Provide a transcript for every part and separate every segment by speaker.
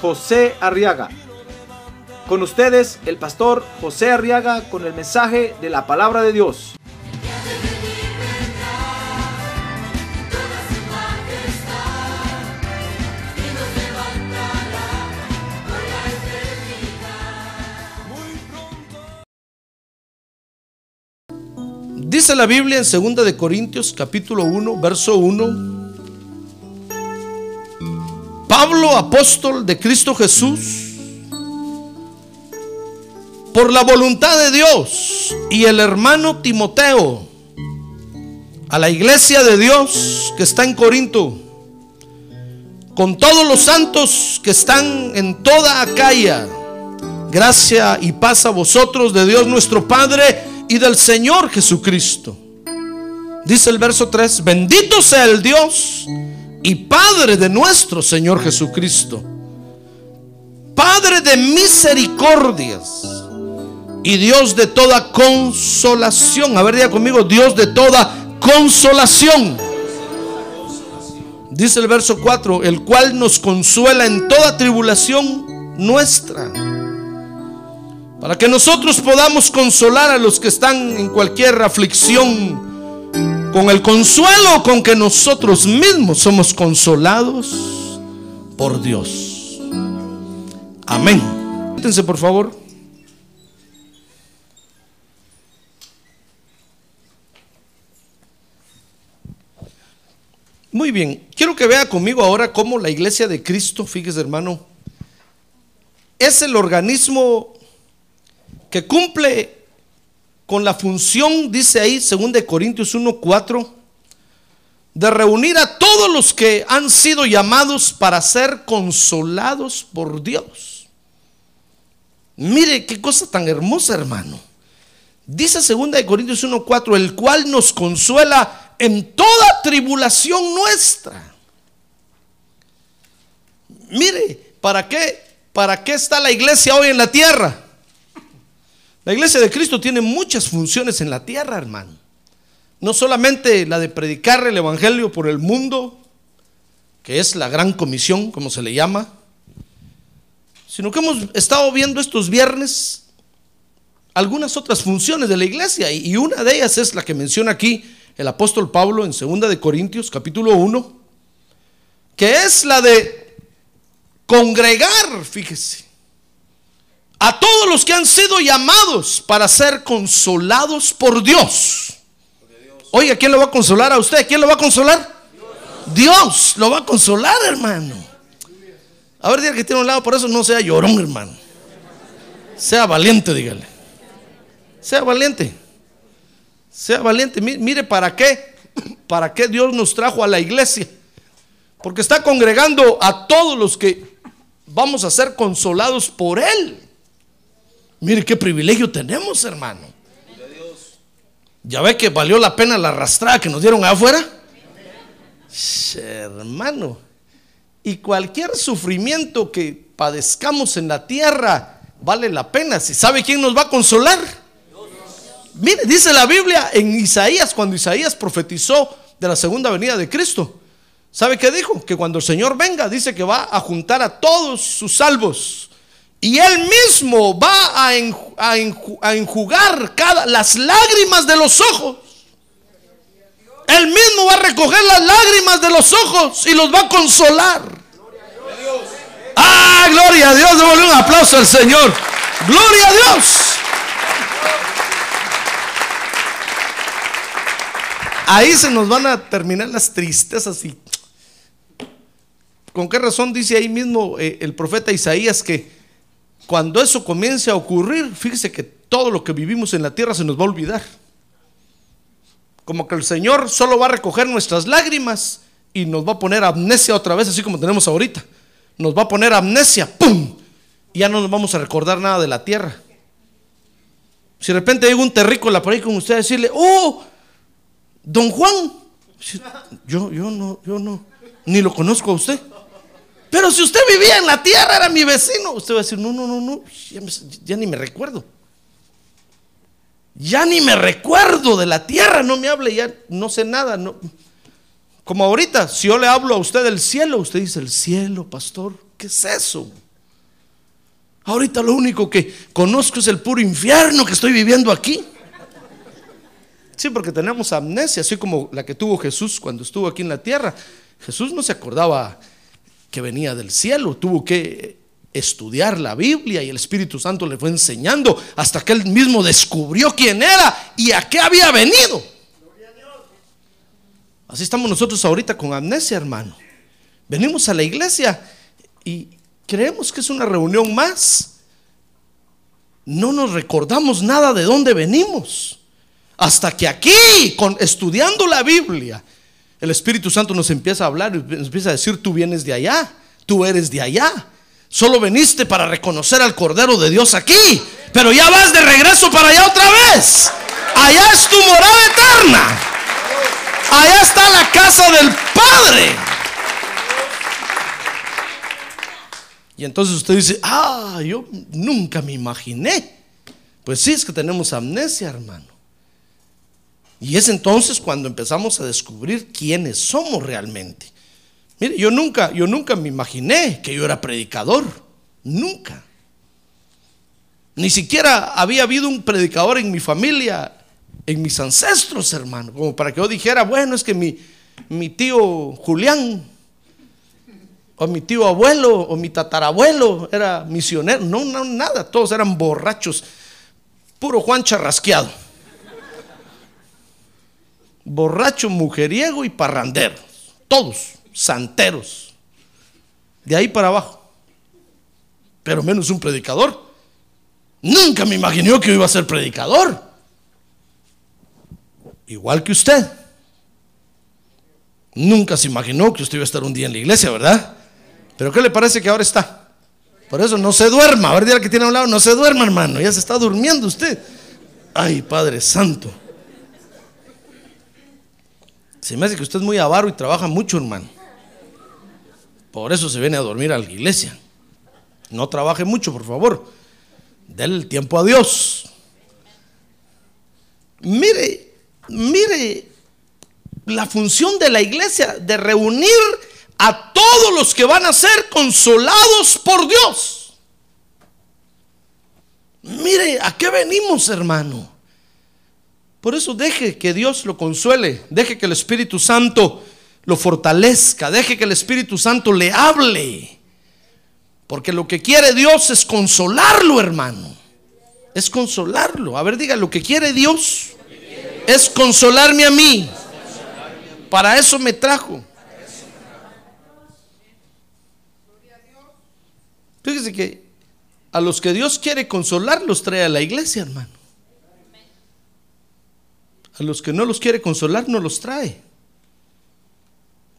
Speaker 1: José Arriaga. Con ustedes, el pastor José Arriaga con el mensaje de la palabra de Dios.
Speaker 2: Dice la Biblia en 2 de Corintios capítulo 1, verso 1. Pablo, apóstol de Cristo Jesús, por la voluntad de Dios y el hermano Timoteo, a la iglesia de Dios que está en Corinto, con todos los santos que están en toda Acaya, gracia y paz a vosotros de Dios nuestro Padre y del Señor Jesucristo. Dice el verso 3, bendito sea el Dios y Padre de nuestro Señor Jesucristo, Padre de misericordias y Dios de toda consolación. A ver, diga conmigo, Dios de toda consolación. Dice el verso 4, el cual nos consuela en toda tribulación nuestra. Para que nosotros podamos consolar a los que están en cualquier aflicción con el consuelo con que nosotros mismos somos consolados por Dios. Amén. Siéntense por favor. Muy bien, quiero que vea conmigo ahora cómo la iglesia de Cristo, fíjese hermano, es el organismo que cumple con la función, dice ahí, según de Corintios 1:4, de reunir a todos los que han sido llamados para ser consolados por Dios. Mire qué cosa tan hermosa, hermano. Dice segunda de Corintios 1:4, el cual nos consuela en toda tribulación nuestra. Mire, ¿para qué? ¿Para qué está la iglesia hoy en la tierra? La iglesia de Cristo tiene muchas funciones en la tierra, hermano. No solamente la de predicar el Evangelio por el mundo, que es la gran comisión, como se le llama, sino que hemos estado viendo estos viernes algunas otras funciones de la iglesia y una de ellas es la que menciona aquí el apóstol Pablo en 2 de Corintios capítulo 1, que es la de congregar, fíjese, a todos los que han sido llamados para ser consolados por Dios. Oiga, ¿quién lo va a consolar a usted? ¿Quién lo va a consolar? Dios lo va a consolar, hermano. A ver, diga que tiene un lado, por eso no sea llorón, hermano. Sea valiente, dígale. Sea valiente. Sea valiente. Mire, ¿para qué? ¿Para qué Dios nos trajo a la iglesia? Porque está congregando a todos los que vamos a ser consolados por Él. Mire qué privilegio tenemos, hermano. ¿Ya ve que valió la pena la arrastrada que nos dieron afuera? Hermano, y cualquier sufrimiento que padezcamos en la tierra vale la pena. Si sabe quién nos va a consolar. Mire, dice la Biblia en Isaías, cuando Isaías profetizó de la segunda venida de Cristo. ¿Sabe qué dijo? Que cuando el Señor venga, dice que va a juntar a todos sus salvos y él mismo va a, enjugar las lágrimas de los ojos. Él mismo va a recoger las lágrimas de los ojos y los va a consolar. Ah, gloria a Dios. Démosle un aplauso al Señor. Gloria a Dios. Ahí se nos van a terminar las tristezas ¿Con qué razón dice ahí mismo eh, el profeta Isaías que cuando eso comience a ocurrir, fíjese que todo lo que vivimos en la tierra se nos va a olvidar. Como que el Señor solo va a recoger nuestras lágrimas y nos va a poner amnesia otra vez, así como tenemos ahorita. Nos va a poner amnesia, ¡pum! ya no nos vamos a recordar nada de la tierra. Si de repente llega un terrícola por ahí con usted a decirle, oh, don Juan, yo, yo no, yo no, ni lo conozco a usted. Pero si usted vivía en la tierra, era mi vecino, usted va a decir, no, no, no, no, ya, ni me recuerdo. Ya ni me recuerdo de la tierra, no me hable, ya no sé nada. Como ahorita, si yo le hablo a usted del cielo, usted dice, el cielo, pastor, ¿qué es eso? Ahorita lo único que conozco es el puro infierno que estoy viviendo aquí. Sí, porque tenemos amnesia, así como la que tuvo Jesús cuando estuvo aquí en la tierra. Jesús no se acordaba que venía del cielo, tuvo que estudiar la Biblia y el Espíritu Santo le fue enseñando hasta que él mismo descubrió quién era y a qué había venido. Así estamos nosotros ahorita con amnesia, hermano. Venimos a la iglesia y creemos que es una reunión más. No nos recordamos nada de dónde venimos. Hasta que aquí, con, estudiando la Biblia, el Espíritu Santo nos empieza a hablar y nos empieza a decir, tú vienes de allá, tú eres de allá. Solo veniste para reconocer al Cordero de Dios aquí, pero ya vas de regreso para allá otra vez. Allá es tu morada eterna. Allá está la casa del Padre. Y entonces usted dice, ah, yo nunca me imaginé. Pues sí, es que tenemos amnesia, hermano. Y es entonces cuando empezamos a descubrir quiénes somos realmente. Mire, yo nunca, yo nunca me imaginé que yo era predicador. Nunca. Ni siquiera había habido un predicador en mi familia, en mis ancestros, hermano. Como para que yo dijera, bueno, es que mi, mi tío Julián, o mi tío abuelo, o mi tatarabuelo era misionero. No, no, nada. Todos eran borrachos. Puro Juan charrasqueado borracho, mujeriego y parrandero. Todos, santeros. De ahí para abajo. Pero menos un predicador. Nunca me imaginé que iba a ser predicador. Igual que usted. Nunca se imaginó que usted iba a estar un día en la iglesia, ¿verdad? Pero ¿qué le parece que ahora está? Por eso no se duerma. A ver, dígale que tiene a un lado, no se duerma, hermano. Ya se está durmiendo usted. Ay, Padre Santo. Se me hace que usted es muy avaro y trabaja mucho, hermano. Por eso se viene a dormir a la iglesia. No trabaje mucho, por favor. Dele el tiempo a Dios. Mire, mire la función de la iglesia de reunir a todos los que van a ser consolados por Dios. Mire, ¿a qué venimos, hermano? Por eso deje que Dios lo consuele, deje que el Espíritu Santo lo fortalezca, deje que el Espíritu Santo le hable. Porque lo que quiere Dios es consolarlo, hermano. Es consolarlo. A ver, diga, lo que quiere Dios es consolarme a mí. Para eso me trajo. Fíjese que a los que Dios quiere consolar los trae a la iglesia, hermano. A los que no los quiere consolar no los trae.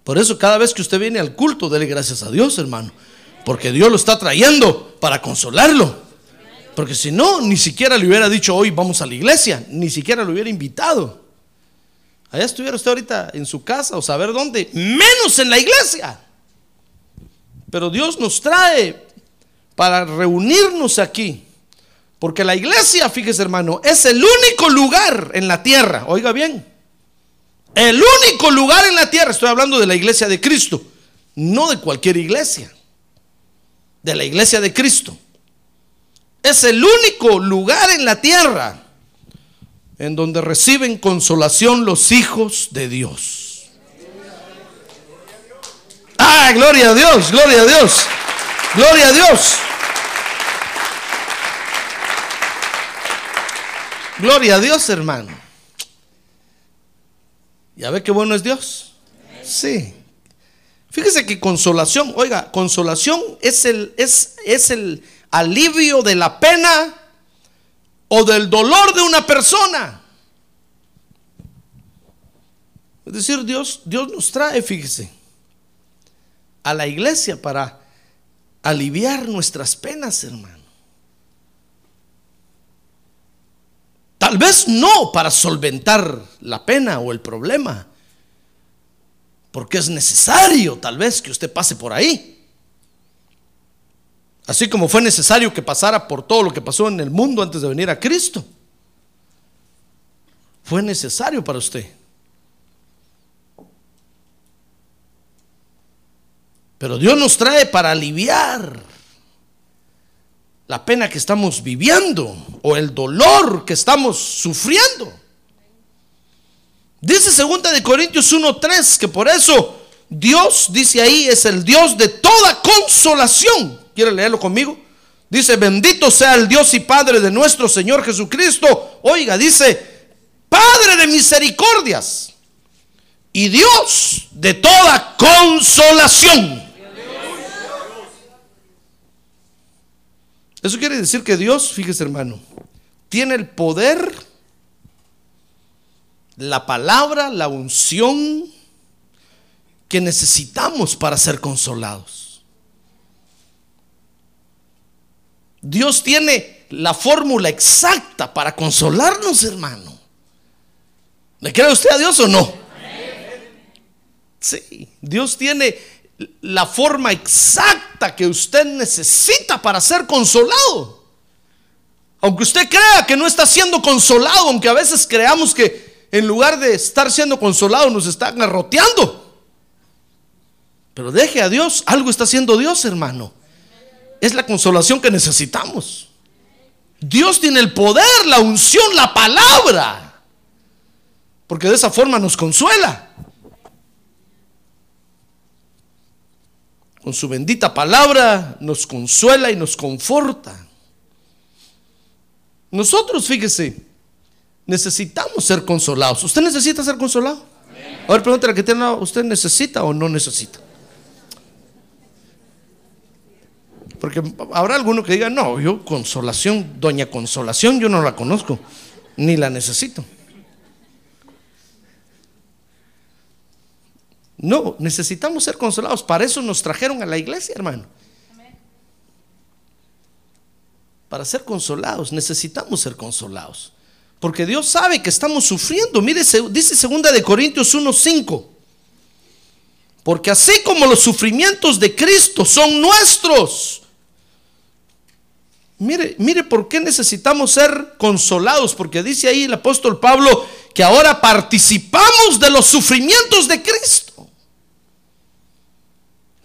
Speaker 2: Por eso cada vez que usted viene al culto, dele gracias a Dios, hermano. Porque Dios lo está trayendo para consolarlo. Porque si no, ni siquiera le hubiera dicho hoy vamos a la iglesia, ni siquiera lo hubiera invitado. Allá estuviera usted ahorita en su casa o saber dónde, menos en la iglesia. Pero Dios nos trae para reunirnos aquí. Porque la iglesia, fíjese hermano, es el único lugar en la tierra, oiga bien, el único lugar en la tierra, estoy hablando de la iglesia de Cristo, no de cualquier iglesia, de la iglesia de Cristo. Es el único lugar en la tierra en donde reciben consolación los hijos de Dios. Ah, gloria a Dios, gloria a Dios, gloria a Dios. Gloria a Dios, hermano. ¿Ya ve qué bueno es Dios? Sí. Fíjese que consolación, oiga, consolación es el, es, es el alivio de la pena o del dolor de una persona. Es decir, Dios, Dios nos trae, fíjese, a la iglesia para aliviar nuestras penas, hermano. Tal vez no para solventar la pena o el problema, porque es necesario tal vez que usted pase por ahí. Así como fue necesario que pasara por todo lo que pasó en el mundo antes de venir a Cristo. Fue necesario para usted. Pero Dios nos trae para aliviar la pena que estamos viviendo o el dolor que estamos sufriendo. Dice segunda de Corintios 1:3 que por eso Dios dice ahí es el Dios de toda consolación. ¿Quiere leerlo conmigo? Dice, "Bendito sea el Dios y Padre de nuestro Señor Jesucristo." Oiga, dice, "Padre de misericordias y Dios de toda consolación." Eso quiere decir que Dios, fíjese hermano, tiene el poder, la palabra, la unción que necesitamos para ser consolados. Dios tiene la fórmula exacta para consolarnos, hermano. ¿Le cree usted a Dios o no? Sí, Dios tiene la forma exacta que usted necesita para ser consolado. Aunque usted crea que no está siendo consolado, aunque a veces creamos que en lugar de estar siendo consolado nos está garroteando. Pero deje a Dios, algo está haciendo Dios, hermano. Es la consolación que necesitamos. Dios tiene el poder, la unción, la palabra. Porque de esa forma nos consuela. Con su bendita palabra nos consuela y nos conforta. Nosotros, fíjese, necesitamos ser consolados. ¿Usted necesita ser consolado? A ver, pregúntale que tiene, ¿usted necesita o no necesita? Porque habrá alguno que diga, no, yo consolación, doña consolación, yo no la conozco, ni la necesito. No, necesitamos ser consolados. Para eso nos trajeron a la iglesia, hermano. Para ser consolados, necesitamos ser consolados. Porque Dios sabe que estamos sufriendo. Mire, dice segunda de Corintios 1:5. Porque así como los sufrimientos de Cristo son nuestros. Mire, mire por qué necesitamos ser consolados, porque dice ahí el apóstol Pablo que ahora participamos de los sufrimientos de Cristo.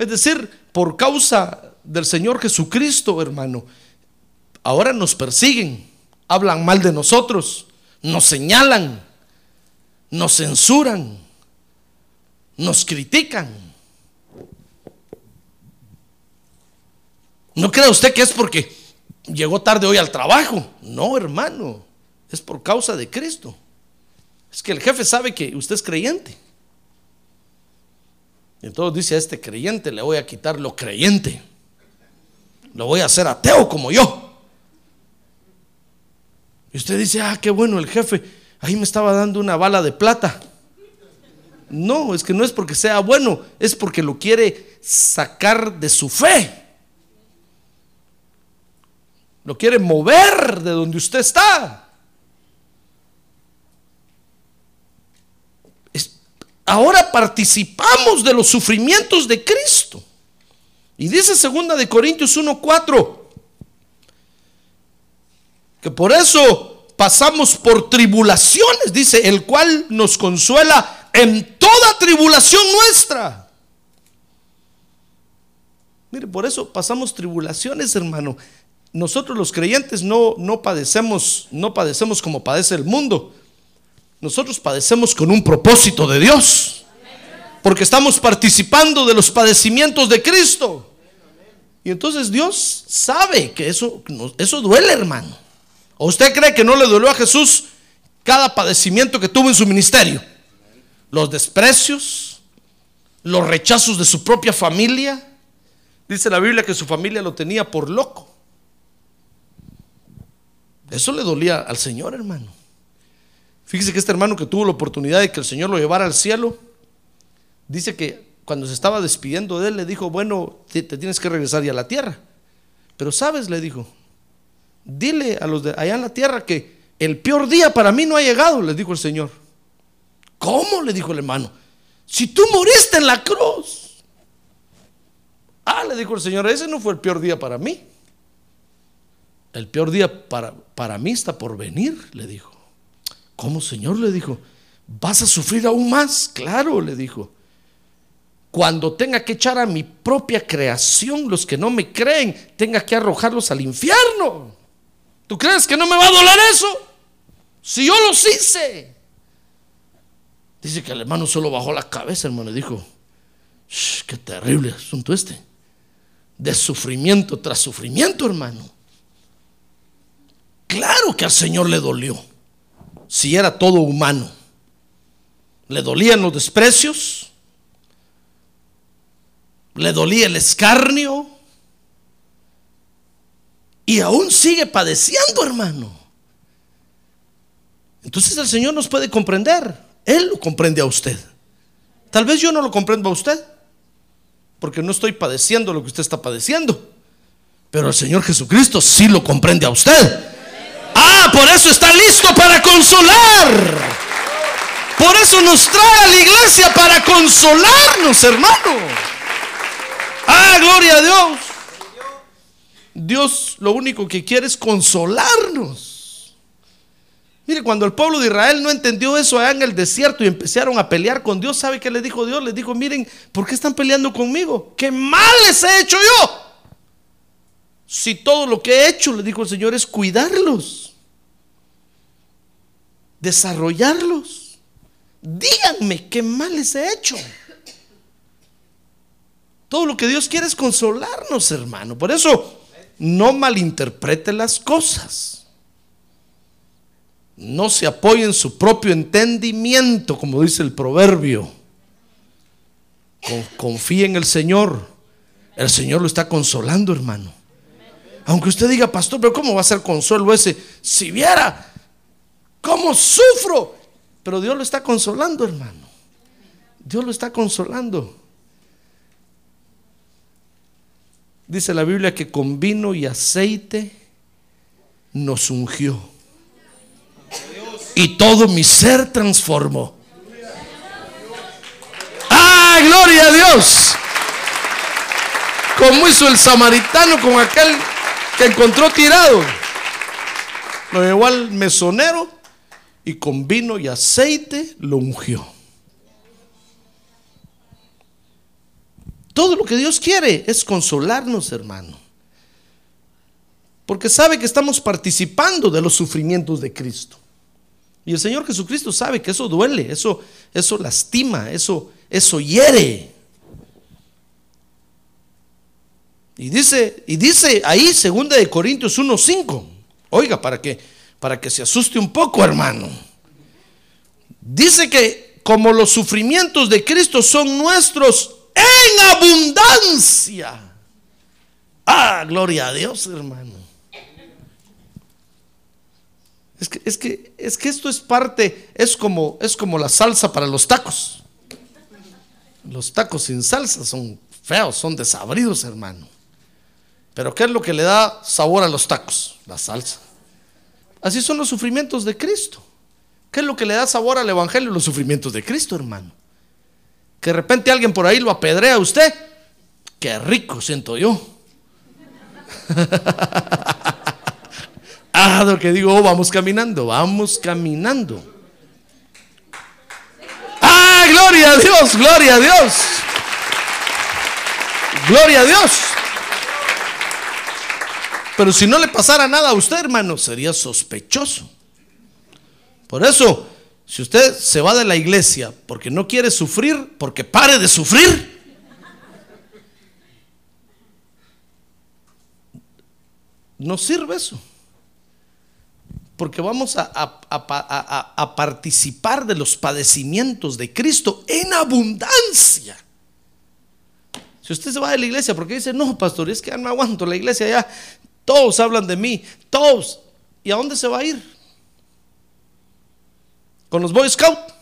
Speaker 2: Es decir, por causa del Señor Jesucristo, hermano, ahora nos persiguen, hablan mal de nosotros, nos señalan, nos censuran, nos critican. No crea usted que es porque llegó tarde hoy al trabajo. No, hermano, es por causa de Cristo. Es que el jefe sabe que usted es creyente. Entonces dice a este creyente, le voy a quitar lo creyente. Lo voy a hacer ateo como yo. Y usted dice, ah, qué bueno el jefe. Ahí me estaba dando una bala de plata. No, es que no es porque sea bueno, es porque lo quiere sacar de su fe. Lo quiere mover de donde usted está. Ahora participamos de los sufrimientos de Cristo. Y dice segunda de Corintios 1:4 que por eso pasamos por tribulaciones, dice, el cual nos consuela en toda tribulación nuestra. Mire, por eso pasamos tribulaciones, hermano. Nosotros los creyentes no, no padecemos, no padecemos como padece el mundo. Nosotros padecemos con un propósito de Dios. Porque estamos participando de los padecimientos de Cristo. Y entonces Dios sabe que eso, eso duele, hermano. ¿O usted cree que no le dolió a Jesús cada padecimiento que tuvo en su ministerio? Los desprecios, los rechazos de su propia familia. Dice la Biblia que su familia lo tenía por loco. Eso le dolía al Señor, hermano. Fíjese que este hermano que tuvo la oportunidad de que el Señor lo llevara al cielo, dice que cuando se estaba despidiendo de él, le dijo, bueno, te, tienes que regresar ya a la tierra. Pero sabes, le dijo, dile a los de allá en la tierra que el peor día para mí no ha llegado, le dijo el Señor. ¿Cómo? le dijo el hermano. Si tú moriste en la cruz. Ah, le dijo el Señor, ese no fue el peor día para mí. El peor día para, para mí está por venir, le dijo. ¿Cómo, Señor? Le dijo. ¿Vas a sufrir aún más? Claro, le dijo. Cuando tenga que echar a mi propia creación, los que no me creen, tenga que arrojarlos al infierno. ¿Tú crees que no me va a doler eso? Si yo los hice. Dice que el hermano solo bajó la cabeza, hermano, y dijo, "Shh, qué terrible asunto este. De sufrimiento tras sufrimiento, hermano. Claro que al Señor le dolió, si era todo humano. Le dolían los desprecios, le dolía el escarnio y aún sigue padeciendo, hermano. Entonces el Señor nos puede comprender. Él lo comprende a usted. Tal vez yo no lo comprendo a usted, porque no estoy padeciendo lo que usted está padeciendo. Pero el Señor Jesucristo sí lo comprende a usted. Por eso está listo para consolar. Por eso nos trae a la iglesia para consolarnos, hermano. Ah, gloria a Dios. Dios lo único que quiere es consolarnos. Mire, cuando el pueblo de Israel no entendió eso allá en el desierto y empezaron a pelear con Dios, ¿sabe qué le dijo Dios? Les dijo, miren, ¿por qué están peleando conmigo? ¿Qué mal les he hecho yo? Si todo lo que he hecho, le dijo el Señor, es cuidarlos, desarrollarlos. Díganme qué mal les he hecho. Todo lo que Dios quiere es consolarnos, hermano. Por eso, no malinterprete las cosas. No se apoye en su propio entendimiento, como dice el proverbio. Con- Confíe en el Señor. El Señor lo está consolando, hermano. Aunque usted diga, pastor, pero ¿cómo va a ser consuelo ese? Si viera cómo sufro. Pero Dios lo está consolando, hermano. Dios lo está consolando. Dice la Biblia que con vino y aceite nos ungió. Y todo mi ser transformó. ¡Ah, gloria a Dios! Como hizo el samaritano con aquel que encontró tirado. Lo llevó al mesonero y con vino y aceite lo ungió. Todo lo que Dios quiere es consolarnos, hermano. Porque sabe que estamos participando de los sufrimientos de Cristo. Y el Señor Jesucristo sabe que eso duele, eso, eso lastima, eso, eso hiere. Y dice, y dice ahí, segunda de Corintios 1:5. Oiga, para que para que se asuste un poco, hermano. Dice que como los sufrimientos de Cristo son nuestros en abundancia. Ah, gloria a Dios, hermano. Es que, es que, es que esto es parte, es como, es como la salsa para los tacos. Los tacos sin salsa son feos, son desabridos, hermano. Pero ¿qué es lo que le da sabor a los tacos? La salsa. Así son los sufrimientos de Cristo. ¿Qué es lo que le da sabor al Evangelio? Los sufrimientos de Cristo, hermano. Que de repente alguien por ahí lo apedrea a usted. Qué rico siento yo. ah, lo que digo, oh, vamos caminando, vamos caminando. Ah, gloria a Dios, gloria a Dios. Gloria a Dios. Pero si no le pasara nada a usted, hermano, sería sospechoso. Por eso, si usted se va de la iglesia porque no quiere sufrir, porque pare de sufrir, no sirve eso. Porque vamos a, participar de los padecimientos de Cristo en abundancia. Si usted se va de la iglesia porque dice, no, pastor, es que ya no aguanto la iglesia, ya todos hablan de mí, todos. ¿Y a dónde se va a ir? ¿Con los Boy Scouts?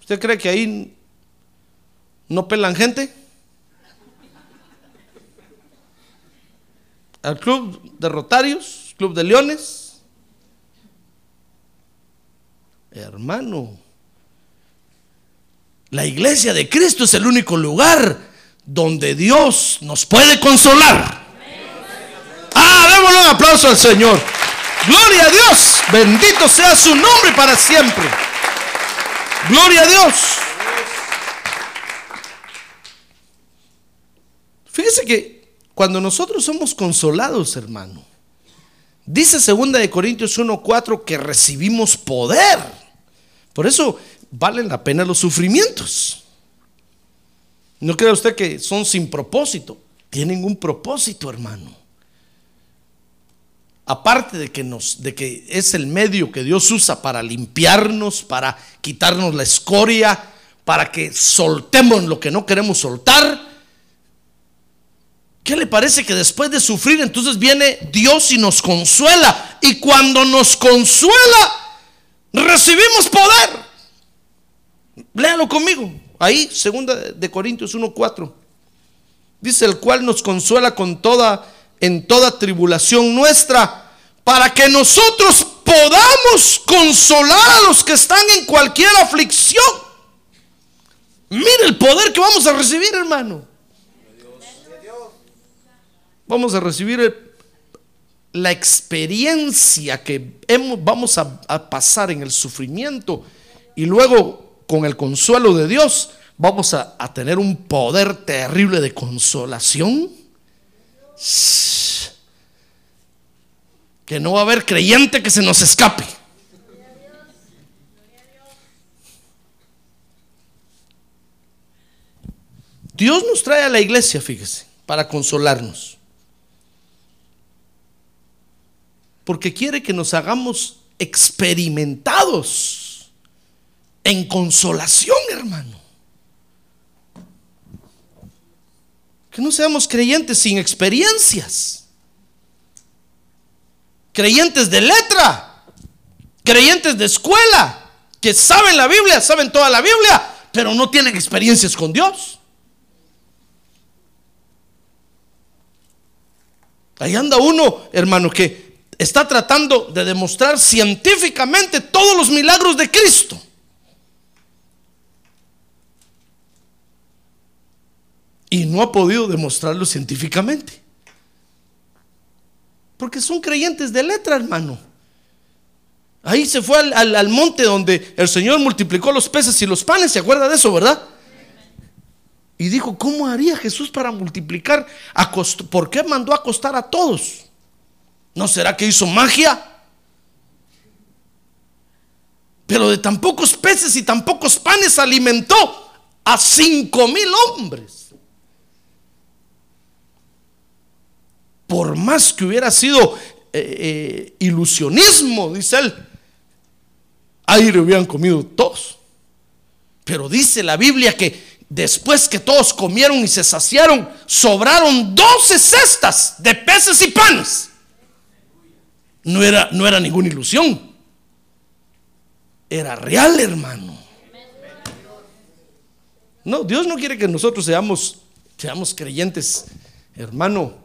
Speaker 2: ¿Usted cree que ahí ¿No pelan gente? Al club de Rotarios, club de Leones. Hermano, la iglesia de Cristo es el único lugar donde Dios nos puede consolar. Démosle un aplauso al Señor. Gloria a Dios. Bendito sea su nombre para siempre. Gloria a Dios. Fíjese que cuando nosotros somos consolados, hermano, dice segunda de Corintios 1:4 que recibimos poder. Por eso valen la pena los sufrimientos. No crea usted que son sin propósito. Tienen un propósito, hermano. Aparte de que, es el medio que Dios usa para limpiarnos, para quitarnos la escoria, para que soltemos lo que no queremos soltar. ¿Qué le parece que después de sufrir entonces viene Dios y nos consuela? Y cuando nos consuela, recibimos poder. Léalo conmigo. Ahí, segunda de Corintios 1:4. Dice el cual nos consuela con toda en toda tribulación nuestra, para que nosotros podamos consolar a los que están en cualquier aflicción. Mire el poder que vamos a recibir, hermano. Vamos a recibir la experiencia que vamos a, pasar en el sufrimiento y luego con el consuelo de Dios vamos a, a tener un poder terrible de consolación. Que no va a haber creyente que se nos escape. Dios nos trae a la iglesia, fíjese, para consolarnos. Porque quiere que nos hagamos experimentados en consolación, hermano. Que no seamos creyentes sin experiencias. Creyentes de letra. Creyentes de escuela. Que saben la Biblia, saben toda la Biblia, pero no tienen experiencias con Dios. Ahí anda uno, hermano, que está tratando de demostrar científicamente todos los milagros de Cristo. Y no ha podido demostrarlo científicamente. Porque son creyentes de letra, hermano. Ahí se fue al, al, monte donde el Señor multiplicó los peces y los panes. ¿Se acuerda de eso, verdad? Y dijo, ¿cómo haría Jesús para multiplicar? ¿Por qué mandó a acostar a todos? ¿No será que hizo magia? Pero de tan pocos peces y tan pocos panes alimentó a cinco mil hombres. Por más que hubiera sido eh, eh, ilusionismo, dice él, aire hubieran comido todos. Pero dice la Biblia que después que todos comieron y se saciaron, sobraron 12 cestas de peces y panes. No era, no era ninguna ilusión. Era real, hermano. No, Dios no quiere que nosotros seamos, seamos creyentes, hermano,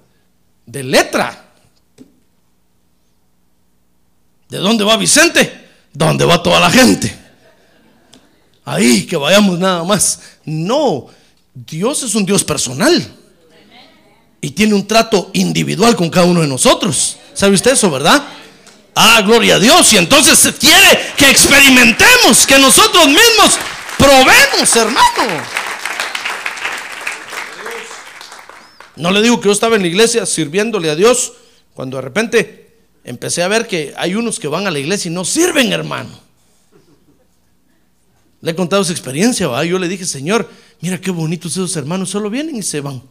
Speaker 2: de letra. ¿De dónde va Vicente? ¿Dónde va toda la gente? Ahí, que vayamos nada más. No, Dios es un Dios personal. Y tiene un trato individual con cada uno de nosotros. ¿Sabe usted eso, verdad? Ah, gloria a Dios. Y entonces se quiere que experimentemos, que nosotros mismos probemos, hermano. No le digo que yo estaba en la iglesia sirviéndole a Dios cuando de repente empecé a ver que hay unos que van a la iglesia y no sirven, hermano. Le he contado esa experiencia, ¿va? yo le dije, Señor, mira qué bonitos esos hermanos, solo vienen y se van.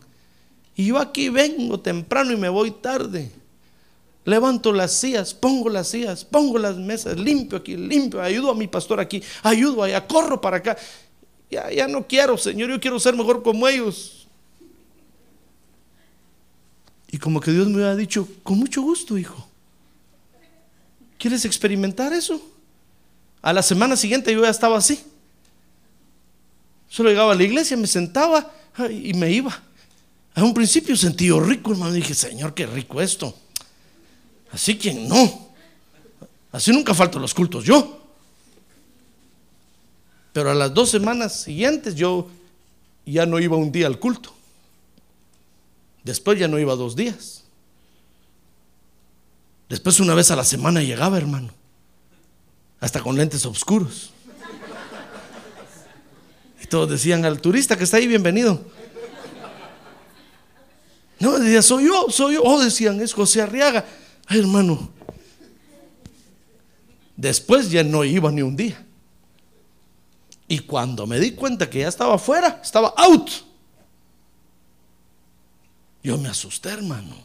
Speaker 2: Y yo aquí vengo temprano y me voy tarde. Levanto las sillas, pongo las sillas, pongo las mesas, limpio aquí, limpio, ayudo a mi pastor aquí, ayudo allá, corro para acá. Ya, ya no quiero, Señor, yo quiero ser mejor como ellos. Y como que Dios me había dicho, con mucho gusto, hijo. ¿Quieres experimentar eso? A la semana siguiente yo ya estaba así. Solo llegaba a la iglesia, me sentaba ay, y me iba. A un principio sentí yo rico, hermano. Dije, Señor, qué rico esto. Así quien no. Así nunca falto los cultos yo. Pero a las dos semanas siguientes yo ya no iba un día al culto. Después ya no iba dos días. Después una vez a la semana llegaba, hermano. Hasta con lentes oscuros. Y todos decían al turista que está ahí, bienvenido. No, decía, soy yo, soy yo. Oh, decían, es José Arriaga. Ay, hermano. Después ya no iba ni un día. Y cuando me di cuenta que ya estaba afuera, estaba out. Yo me asusté, hermano.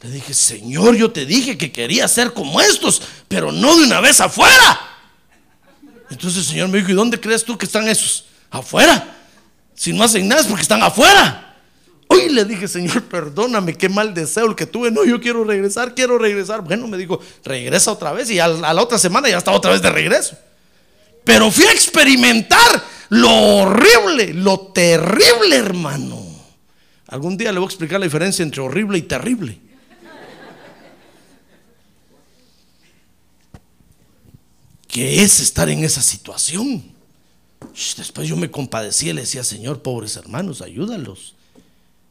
Speaker 2: Le dije, Señor, yo te dije que quería ser como estos, pero no de una vez afuera. Entonces el Señor me dijo, ¿y dónde crees tú que están esos? Afuera. Si no hacen nada es porque están afuera. Hoy le dije, Señor, perdóname, qué mal deseo el que tuve. No, yo quiero regresar, quiero regresar. Bueno, me dijo, regresa otra vez y a la otra semana ya estaba otra vez de regreso. Pero fui a experimentar lo horrible, lo terrible, hermano. Algún día le voy a explicar la diferencia entre horrible y terrible. ¿Qué es estar en esa situación? Después yo me compadecí y le decía, Señor, pobres hermanos, ayúdalos.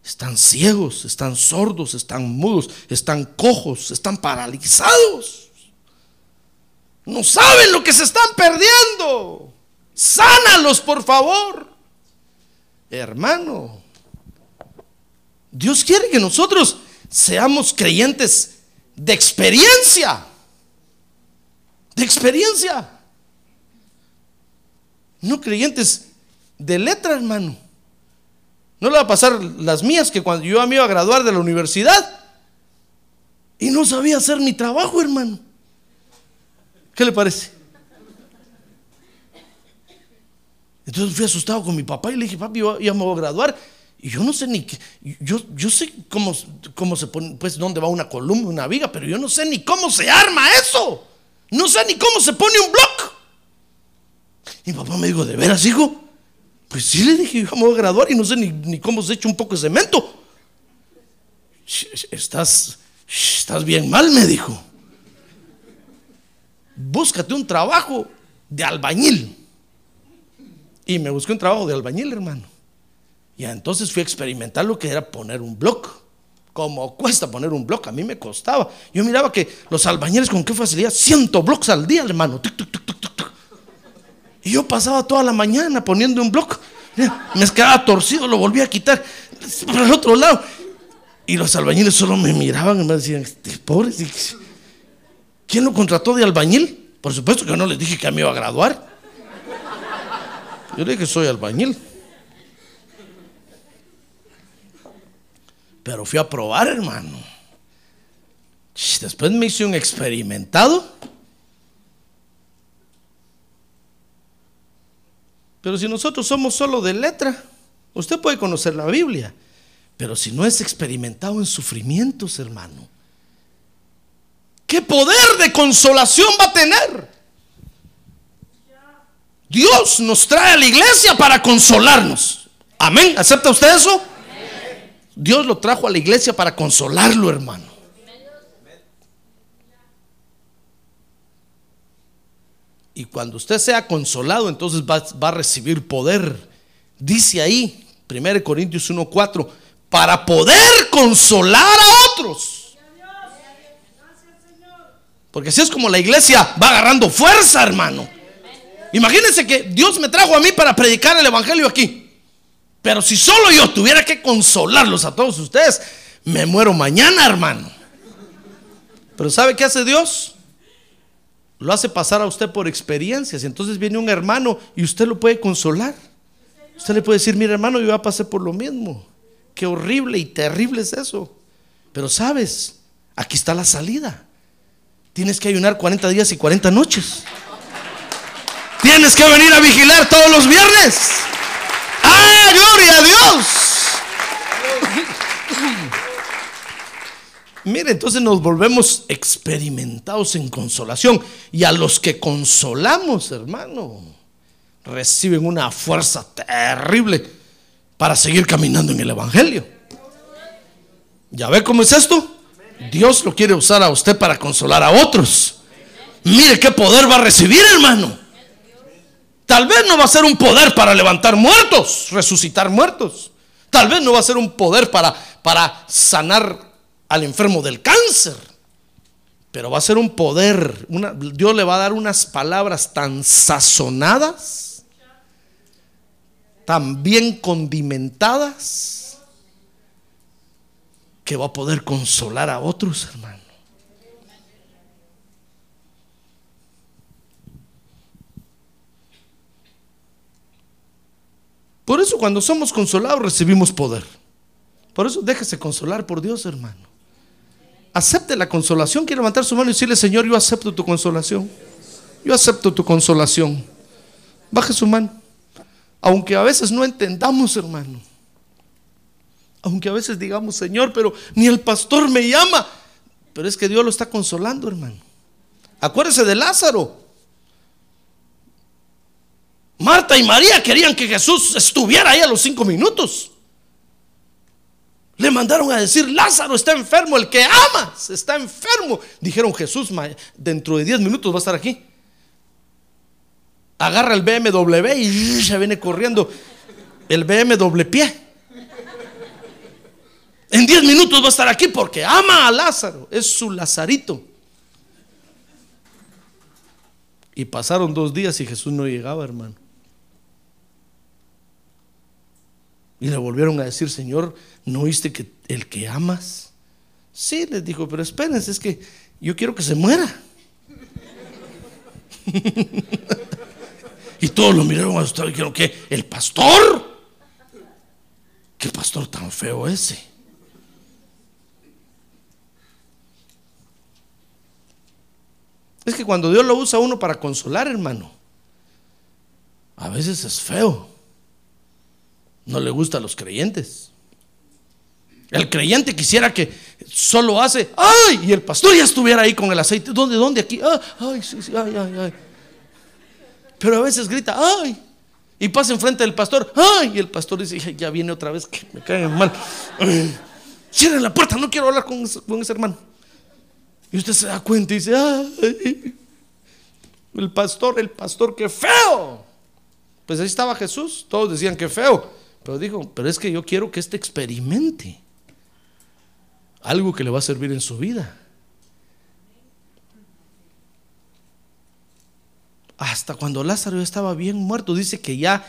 Speaker 2: Están ciegos, están sordos, están mudos, están cojos, están paralizados. No saben lo que se están perdiendo. Sánalos, por favor. Hermano, Dios quiere que nosotros seamos creyentes de experiencia. De experiencia. No creyentes de letra, hermano. No le va a pasar las mías que cuando yo me iba a graduar de la universidad y no sabía hacer mi trabajo, hermano. ¿Qué le parece? Entonces fui asustado con mi papá y le dije, papi, yo ya me voy a graduar. Y yo no sé ni qué, yo, yo sé cómo, cómo se pone, pues dónde va una columna, una viga, pero yo no sé ni cómo se arma eso. No sé ni cómo se pone un bloque. Y mi papá me dijo, ¿de veras, hijo? Pues sí le dije, yo me voy a graduar y no sé ni, ni cómo se echa un poco de cemento. Estás, estás bien mal, me dijo. Búscate un trabajo de albañil. Y me busqué un trabajo de albañil, hermano. Y entonces fui a experimentar lo que era poner un bloque. Como cuesta poner un bloque, a mí me costaba. Yo miraba que los albañiles con qué facilidad, ciento blocks al día, hermano. y yo pasaba toda la mañana poniendo un bloque. Me quedaba torcido, lo volví a quitar para el otro lado. Y los albañiles solo me miraban y me decían, este, pobre, ¿quién lo contrató de albañil? Por supuesto que no les dije que me iba a graduar. Yo le dije que soy albañil. Pero fui a probar, hermano. Después me hice un experimentado. Pero si nosotros somos solo de letra, usted puede conocer la Biblia. Pero si no es experimentado en sufrimientos, hermano, ¿qué poder de consolación va a tener? Dios nos trae a la iglesia para consolarnos. Amén. ¿Acepta usted eso? Dios lo trajo a la iglesia para consolarlo, hermano. Y cuando usted sea consolado, entonces va, a recibir poder. Dice ahí, 1 Corintios 1:4, para poder consolar a otros. Porque así es como la iglesia va agarrando fuerza, hermano. Imagínense que Dios me trajo a mí para predicar el Evangelio aquí. Pero si solo yo tuviera que consolarlos a todos ustedes, me muero mañana, hermano. Pero ¿sabe qué hace Dios? Lo hace pasar a usted por experiencias. Entonces viene un hermano y usted lo puede consolar. Usted le puede decir, mira hermano, yo ya pasé por lo mismo. Qué horrible y terrible es eso. Pero sabes, aquí está la salida. Tienes que ayunar 40 días y 40 noches. Tienes que venir a vigilar todos los viernes. ¡Ah, gloria a Dios! Mire, entonces nos volvemos experimentados en consolación. Y a los que consolamos, hermano, reciben una fuerza terrible para seguir caminando en el Evangelio. ¿Ya ve cómo es esto? Dios lo quiere usar a usted para consolar a otros. Mire qué poder va a recibir, hermano. Tal vez no va a ser un poder para levantar muertos, resucitar muertos. Tal vez no va a ser un poder para, para sanar al enfermo del cáncer. Pero va a ser un poder. Una, Dios le va a dar unas palabras tan sazonadas, tan bien condimentadas, que va a poder consolar a otros, hermano. Por eso cuando somos consolados recibimos poder. Por eso déjese consolar por Dios, hermano. Acepte la consolación. Quiere levantar su mano y decirle, Señor, yo acepto tu consolación. Yo acepto tu consolación. Baje su mano. Aunque a veces no entendamos, hermano. Aunque a veces digamos, Señor, pero ni el pastor me llama. Pero es que Dios lo está consolando, hermano. Acuérdese de Lázaro. Marta y María querían que Jesús estuviera ahí a los cinco minutos. Le mandaron a decir, Lázaro está enfermo, el que amas está enfermo. Dijeron, Jesús, dentro de diez minutos va a estar aquí. Agarra el BMW y se viene corriendo el BMW pie. En diez minutos va a estar aquí porque ama a Lázaro, es su Lazarito. Y pasaron dos días y Jesús no llegaba, hermano. Y le volvieron a decir, Señor, ¿no oíste que el que amas? Sí, les dijo, pero espérense, es que yo quiero que se muera. y todos lo miraron a usted y dijeron, ¿qué? ¿El pastor? ¿Qué pastor tan feo ese? Es que cuando Dios lo usa a uno para consolar, hermano, a veces es feo. No le gusta a los creyentes. El creyente quisiera que solo hace, ¡ay! Y el pastor ya estuviera ahí con el aceite. ¿Dónde? ¿Dónde? Aquí. Ah, ¡Ay! Sí, sí, ay, ay, ay! Pero a veces grita, ¡ay! Y pasa enfrente del pastor, ¡ay! Y el pastor dice, ya viene otra vez, que me cae mal. Cierren la puerta, no quiero hablar con ese, con ese hermano. Y usted se da cuenta y dice, ¡ay! El pastor, el pastor, qué feo. Pues ahí estaba Jesús, todos decían que feo. Pero dijo, pero es que yo quiero que este experimente algo que le va a servir en su vida. Hasta cuando Lázaro ya estaba bien muerto, dice que ya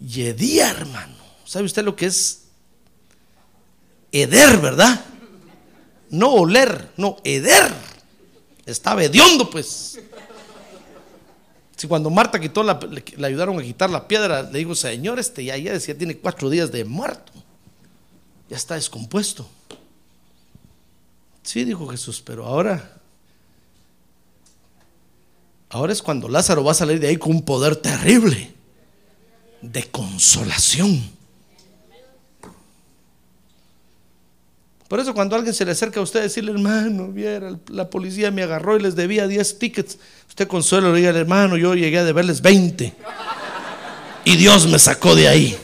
Speaker 2: yedía, hermano. ¿Sabe usted lo que es heder, verdad? No oler, no, heder. Estaba hediondo, pues. Si cuando Marta quitó la, le, ayudaron a quitar la piedra, le digo, Señor, este ya, ya decía, tiene cuatro días de muerto. Ya está descompuesto. Sí, dijo Jesús, pero ahora, ahora es cuando Lázaro va a salir de ahí con un poder terrible de consolación. Por eso cuando alguien se le acerca a usted decirle, hermano, viera, la policía me agarró y les debía 10 tickets, usted consuelo le diga, hermano, yo llegué a deberles 20. Y Dios me sacó de ahí.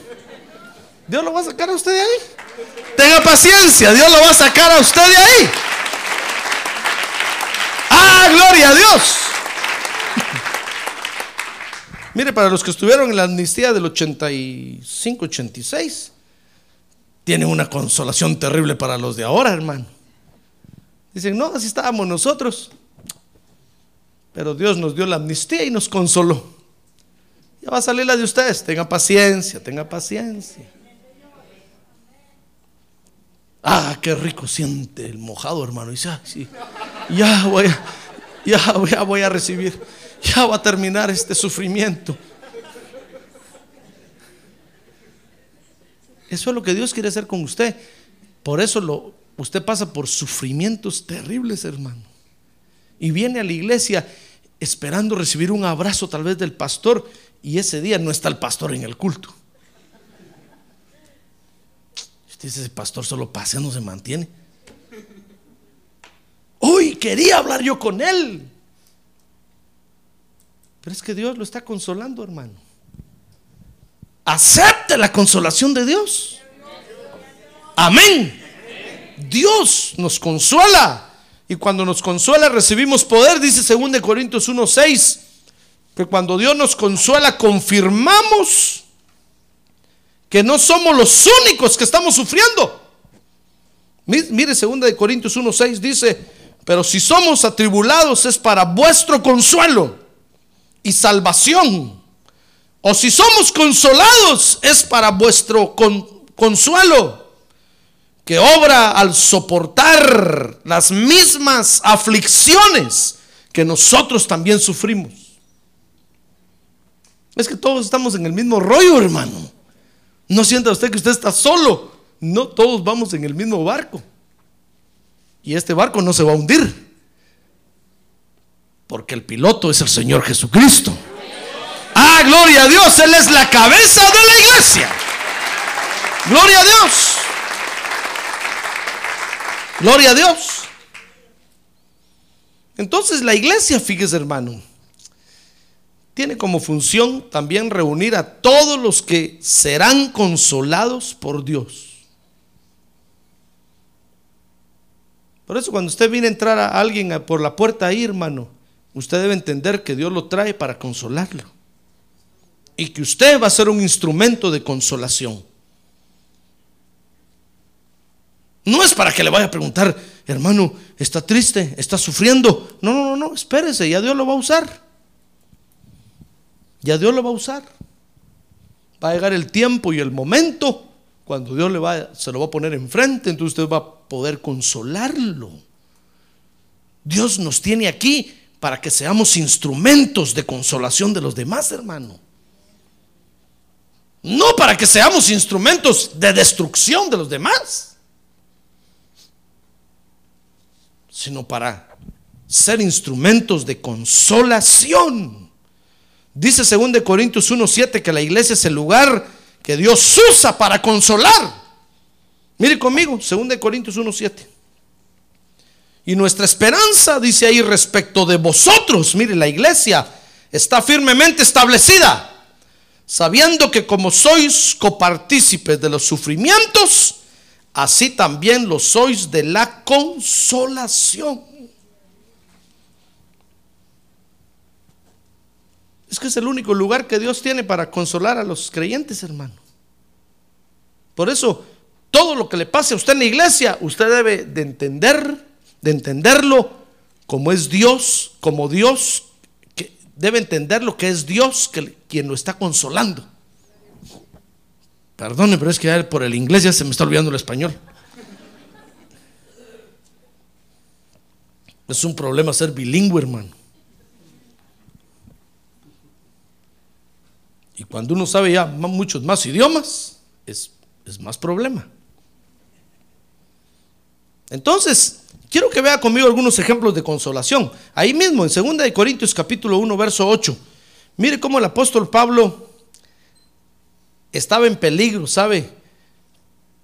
Speaker 2: Dios lo va a sacar a usted de ahí. Tenga paciencia, Dios lo va a sacar a usted de ahí. ¡Ah, gloria a Dios! Mire, para los que estuvieron en la amnistía del 85-86, tiene una consolación terrible para los de ahora, hermano. Dicen, no, así estábamos nosotros. Pero Dios nos dio la amnistía y nos consoló. Ya va a salir la de ustedes. Tenga paciencia, tenga paciencia. Ah, qué rico siente el mojado, hermano. Y dice, ah, sí, ya voy a, ya, ya voy a recibir, ya va a terminar este sufrimiento. Eso es lo que Dios quiere hacer con usted. Por eso lo, usted pasa por sufrimientos terribles, hermano. Y viene a la iglesia esperando recibir un abrazo tal vez del pastor y ese día no está el pastor en el culto. Usted dice, ese pastor solo no se mantiene. Hoy quería hablar yo con él. Pero es que Dios lo está consolando, hermano. Acepte la consolación de Dios. Amén. Dios nos consuela. Y cuando nos consuela recibimos poder, dice 2 Corintios 1:6, que cuando Dios nos consuela confirmamos que no somos los únicos que estamos sufriendo. Mire 2 Corintios 1:6 dice, pero si somos atribulados es para vuestro consuelo y salvación. O si somos consolados es para vuestro consuelo que obra al soportar las mismas aflicciones que nosotros también sufrimos. Es que todos estamos en el mismo rollo, hermano. No sienta usted que usted está solo. No, todos vamos en el mismo barco. Y este barco no se va a hundir. Porque el piloto es el Señor Jesucristo. Gloria a Dios. Él es la cabeza de la iglesia. Gloria a Dios. Gloria a Dios. Entonces la iglesia, fíjese hermano, tiene como función también reunir a todos los que serán consolados por Dios. Por eso cuando usted viene a entrar a alguien por la puerta ahí, hermano, usted debe entender que Dios lo trae para consolarlo. Y que usted va a ser un instrumento de consolación. No es para que le vaya a preguntar, hermano, está triste, está sufriendo. No, no, no, no, espérese, ya Dios lo va a usar. Ya Dios lo va a usar. Va a llegar el tiempo y el momento cuando Dios le va, se lo va a poner enfrente, entonces usted va a poder consolarlo. Dios nos tiene aquí para que seamos instrumentos de consolación de los demás, hermano. No para que seamos instrumentos de destrucción de los demás. sino para ser instrumentos de consolación. Dice 2 Corintios 1:7 que la iglesia es el lugar que Dios usa para consolar. Mire conmigo, 2 Corintios 1:7. Y nuestra esperanza, dice ahí, respecto de vosotros, mire, la iglesia está firmemente establecida, sabiendo que como sois copartícipes de los sufrimientos, así también lo sois de la consolación. Es que es el único lugar que Dios tiene para consolar a los creyentes, hermano. Por eso, todo lo que le pase a usted en la iglesia, usted debe de entender, de entenderlo como es Dios, como Dios, debe entender lo que es Dios quien lo está consolando. Perdone, pero es que por el inglés ya se me está olvidando el español. Es un problema ser bilingüe, hermano. Y cuando uno sabe ya muchos más idiomas, es más problema. Entonces, quiero que vea conmigo algunos ejemplos de consolación. Ahí mismo, en 2 de Corintios capítulo 1, verso 8. Mire cómo el apóstol Pablo estaba en peligro, ¿sabe?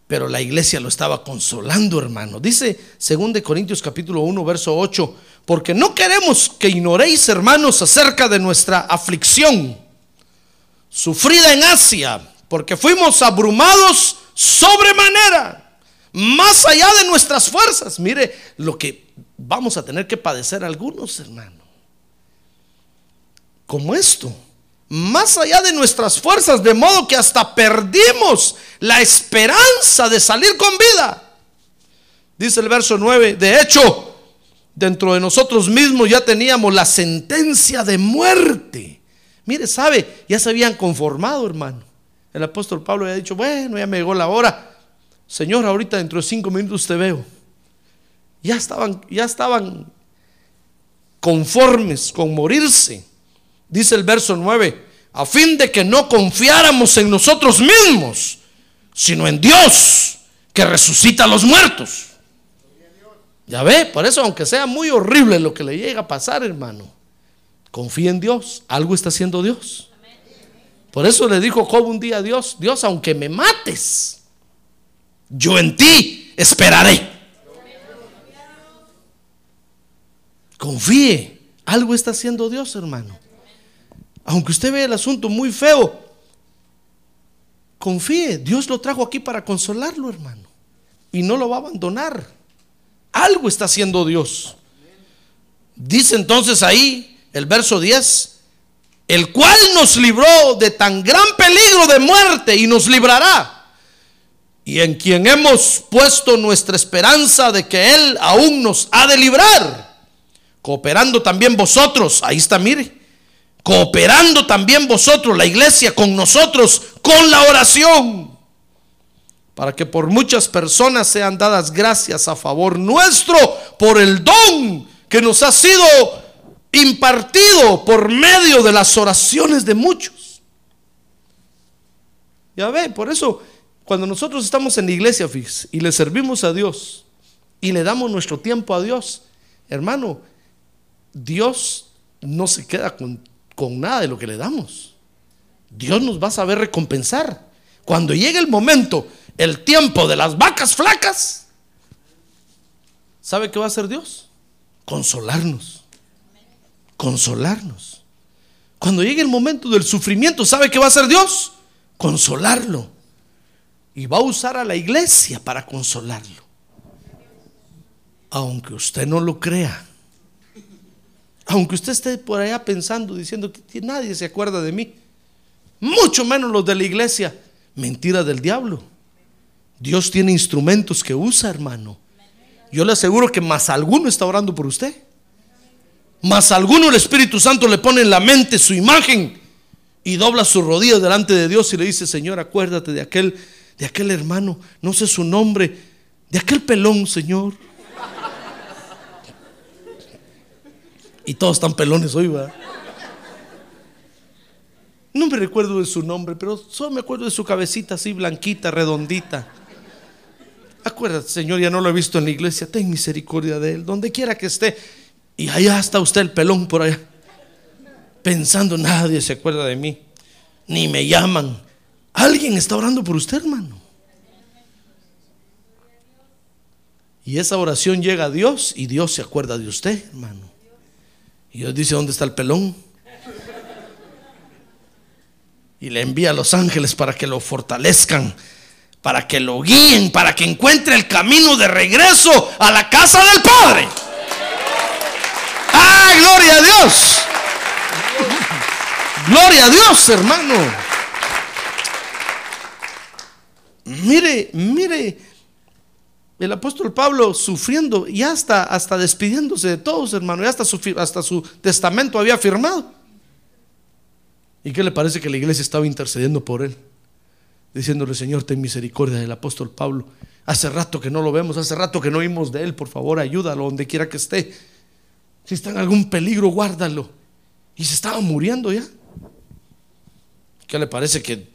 Speaker 2: Pero la iglesia lo estaba consolando, hermano. Dice 2 Corintios capítulo 1, verso 8, porque no queremos que ignoréis, hermanos, acerca de nuestra aflicción sufrida en Asia, porque fuimos abrumados sobremanera, más allá de nuestras fuerzas. Mire lo que vamos a tener que padecer algunos, hermano. Como esto más allá de nuestras fuerzas, de modo que hasta perdimos la esperanza de salir con vida. Dice el verso 9, de hecho, dentro de nosotros mismos ya teníamos la sentencia de muerte. Mire, sabe, ya se habían conformado, hermano. El apóstol Pablo había dicho, bueno, ya me llegó la hora. Señor, ahorita dentro de cinco minutos te veo. Ya estaban, ya estaban conformes con morirse. Dice el verso 9, a fin de que no confiáramos en nosotros mismos, sino en Dios, que resucita a los muertos. Ya ve, por eso aunque sea muy horrible lo que le llega a pasar, hermano, confía en Dios, algo está haciendo Dios. Por eso le dijo Job un día a Dios, Dios, aunque me mates, yo en ti esperaré. Confíe, algo está haciendo Dios, hermano aunque usted ve el asunto muy feo, confíe, Dios lo trajo aquí para consolarlo, hermano. Y no lo va a abandonar. Algo está haciendo Dios. Dice entonces ahí el verso 10, el cual nos libró de tan gran peligro de muerte y nos librará. Y en quien hemos puesto nuestra esperanza de que Él aún nos ha de librar. Cooperando también vosotros, ahí está, mire, cooperando también vosotros, la iglesia, con nosotros, con la oración. Para que por muchas personas sean dadas gracias a favor nuestro por el don que nos ha sido impartido por medio de las oraciones de muchos. Ya ve, por eso cuando nosotros estamos en la iglesia fíjese, y le servimos a Dios y le damos nuestro tiempo a Dios, hermano, Dios no se queda con, con nada de lo que le damos. Dios nos va a saber recompensar. Cuando llegue el momento, el tiempo de las vacas flacas, ¿sabe qué va a hacer Dios? Consolarnos consolarnos. Cuando llegue el momento del sufrimiento, ¿sabe qué va a hacer Dios? Consolarlo. Y va a usar a la iglesia para consolarlo. Aunque usted no lo crea. Aunque usted esté por allá pensando, diciendo que nadie se acuerda de mí. Mucho menos los de la iglesia. Mentira del diablo. Dios tiene instrumentos que usa, hermano. Yo le aseguro que más alguno está orando por usted. Mas alguno el Espíritu Santo le pone en la mente su imagen y dobla su rodilla delante de Dios y le dice, Señor, acuérdate de aquel, de aquel hermano, no sé su nombre, de aquel pelón, Señor. Y todos están pelones hoy, va. No me recuerdo de su nombre, pero solo me acuerdo de su cabecita así blanquita, redondita. Acuérdate, Señor, ya no lo he visto en la iglesia. Ten misericordia de él, donde quiera que esté. Y allá está usted el pelón por allá, pensando, nadie se acuerda de mí, ni me llaman. Alguien está orando por usted, hermano. Y esa oración llega a Dios y Dios se acuerda de usted, hermano. Y Dios dice, ¿dónde está el pelón? Y le envía a los ángeles para que lo fortalezcan, para que lo guíen, para que encuentre el camino de regreso a la casa del Padre gloria a Dios! Gloria a Dios, hermano. Mire, mire, el apóstol Pablo sufriendo y hasta, hasta despidiéndose de todos, hermano, y hasta su, hasta su testamento había firmado. ¿Y qué le parece que la iglesia estaba intercediendo por él? Diciéndole, Señor, ten misericordia del apóstol Pablo. Hace rato que no lo vemos, hace rato que no oímos de él, por favor, ayúdalo donde quiera que esté. Si está en algún peligro, guárdalo. Y se estaba muriendo ya. ¿Qué le parece que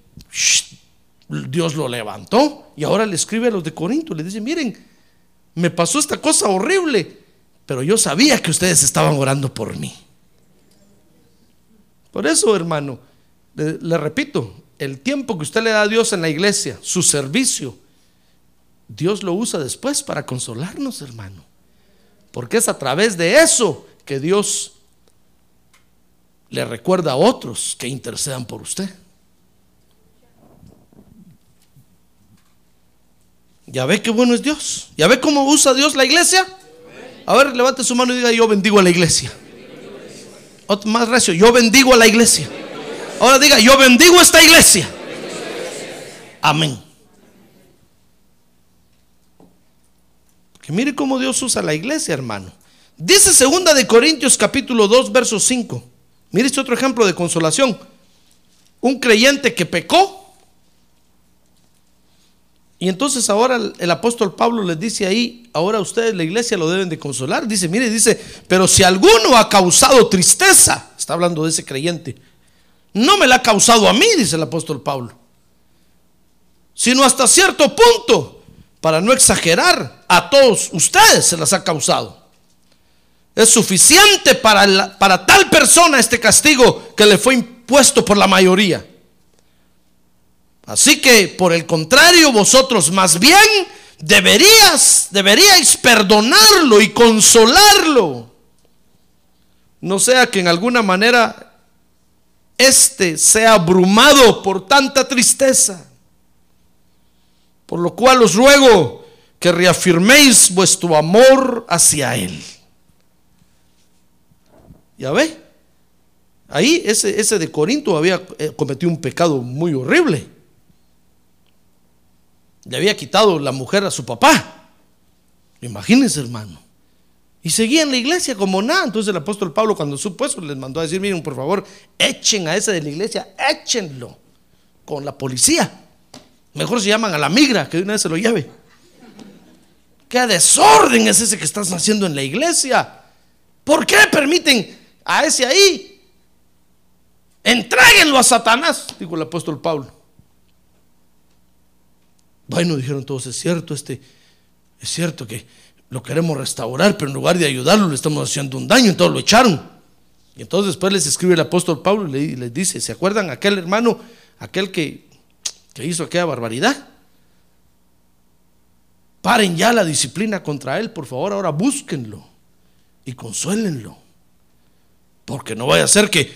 Speaker 2: Dios lo levantó? Y ahora le escribe a los de Corinto, le dice, miren, me pasó esta cosa horrible, pero yo sabía que ustedes estaban orando por mí. Por eso, hermano, le, le repito, el tiempo que usted le da a Dios en la iglesia, su servicio, Dios lo usa después para consolarnos, hermano. Porque es a través de eso que Dios le recuerda a otros que intercedan por usted. Ya ve qué bueno es Dios. Ya ve cómo usa Dios la iglesia. A ver, levante su mano y diga, yo bendigo a la iglesia. más recio, yo bendigo a la iglesia. Ahora diga, yo bendigo a esta iglesia. Amén. Que mire cómo Dios usa la iglesia, hermano. Dice segunda de Corintios capítulo 2, verso 5. Mire este otro ejemplo de consolación. Un creyente que pecó. Y entonces ahora el, apóstol Pablo les dice ahí, ahora ustedes la iglesia lo deben de consolar. Dice, mire, dice, pero si alguno ha causado tristeza, está hablando de ese creyente, no me la ha causado a mí, dice el apóstol Pablo, sino hasta cierto punto para no exagerar, a todos ustedes se las ha causado. Es suficiente para, para tal persona este castigo que le fue impuesto por la mayoría. Así que, por el contrario, vosotros más bien deberías, deberíais perdonarlo y consolarlo. No sea que en alguna manera este sea abrumado por tanta tristeza. Por lo cual os ruego que reafirméis vuestro amor hacia Él. ¿Ya ve? Ahí ese, ese de Corinto había eh, cometido un pecado muy horrible. Le había quitado la mujer a su papá. Imagínense, hermano. Y seguía en la iglesia como nada. Entonces el apóstol Pablo cuando supo eso les mandó a decir, miren, por favor, echen a ese de la iglesia, échenlo con la policía. Mejor se llaman a la migra, que de una vez se lo lleve. ¿Qué desorden es ese que estás haciendo en la iglesia? ¿Por qué permiten a ese ahí? Entréguenlo a Satanás, dijo el apóstol Pablo. Bueno, dijeron todos, es cierto, este, es cierto que lo queremos restaurar, pero en lugar de ayudarlo le estamos haciendo un daño, entonces lo echaron. Y entonces después les escribe el apóstol Pablo y les dice, ¿se acuerdan aquel hermano, aquel que, que hizo aquella barbaridad? Paren ya la disciplina contra él, por favor, ahora búsquenlo y consuélenlo. Porque no vaya a ser que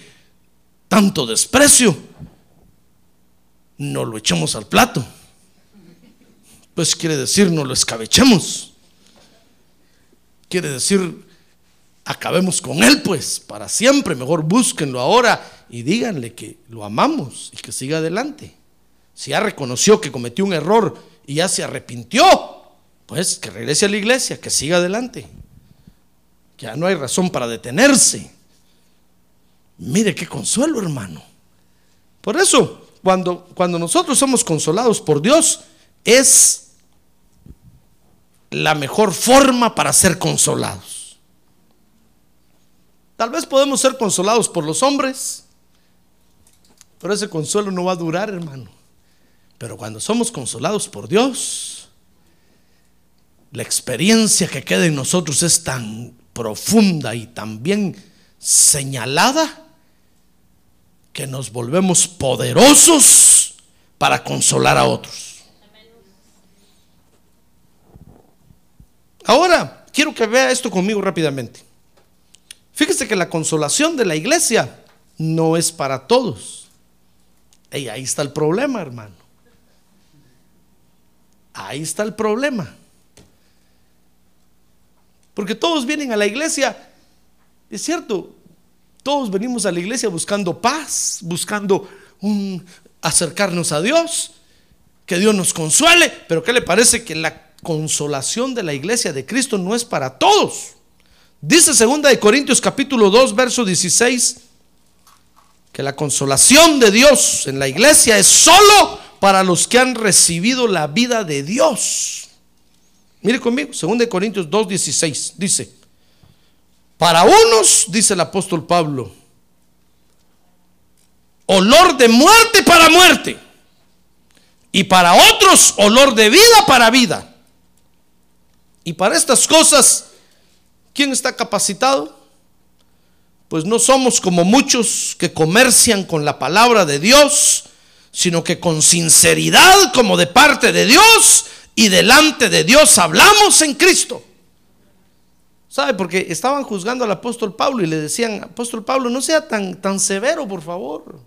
Speaker 2: tanto desprecio no lo echemos al plato. Pues quiere decir, no lo escabechemos. Quiere decir, acabemos con él, pues, para siempre. Mejor búsquenlo ahora y díganle que lo amamos y que siga adelante. Si ya reconoció que cometió un error y ya se arrepintió, pues que regrese a la iglesia, que siga adelante. Ya no hay razón para detenerse. Mire qué consuelo, hermano. Por eso, cuando, cuando nosotros somos consolados por Dios, es la mejor forma para ser consolados. Tal vez podemos ser consolados por los hombres, pero ese consuelo no va a durar, hermano. Pero cuando somos consolados por Dios, la experiencia que queda en nosotros es tan profunda y tan bien señalada que nos volvemos poderosos para consolar a otros. Ahora, quiero que vea esto conmigo rápidamente. Fíjese que la consolación de la iglesia no es para todos. Y ahí está el problema, hermano. Ahí está el problema. Porque todos vienen a la iglesia, es cierto, todos venimos a la iglesia buscando paz, buscando un, acercarnos a Dios, que Dios nos consuele, pero ¿qué le parece que la consolación de la iglesia de Cristo no es para todos? Dice segunda de Corintios capítulo 2 verso 16 que la consolación de Dios en la iglesia es solo para los que han recibido la vida de Dios. Mire conmigo, segunda de Corintios 2 16 dice para unos, dice el apóstol Pablo, olor de muerte para muerte. Y para otros, olor de vida para vida. Y para estas cosas, ¿quién está capacitado? Pues no somos como muchos que comercian con la palabra de Dios, sino que con sinceridad como de parte de Dios y delante de Dios hablamos en Cristo. ¿Sabe? Porque estaban juzgando al apóstol Pablo y le decían, apóstol Pablo, no sea tan, tan severo, por favor.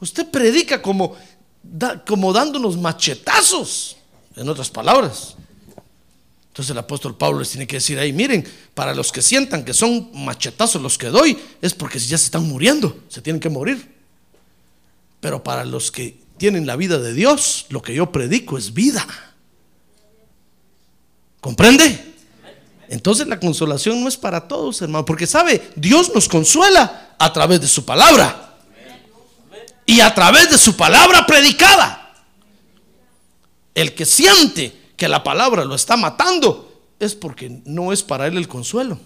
Speaker 2: Usted predica como, como dándonos machetazos, en otras palabras. Entonces el apóstol Pablo les tiene que decir ahí, miren, para los que sientan que son machetazos los que doy, es porque ya se están muriendo, se tienen que morir. Pero para los que tienen la vida de Dios, lo que yo predico es vida. ¿Comprende? Entonces la consolación no es para todos, hermano, porque sabe, Dios nos consuela a través de su palabra. Y a través de su palabra predicada. El que siente que la palabra lo está matando es porque no es para él el consuelo.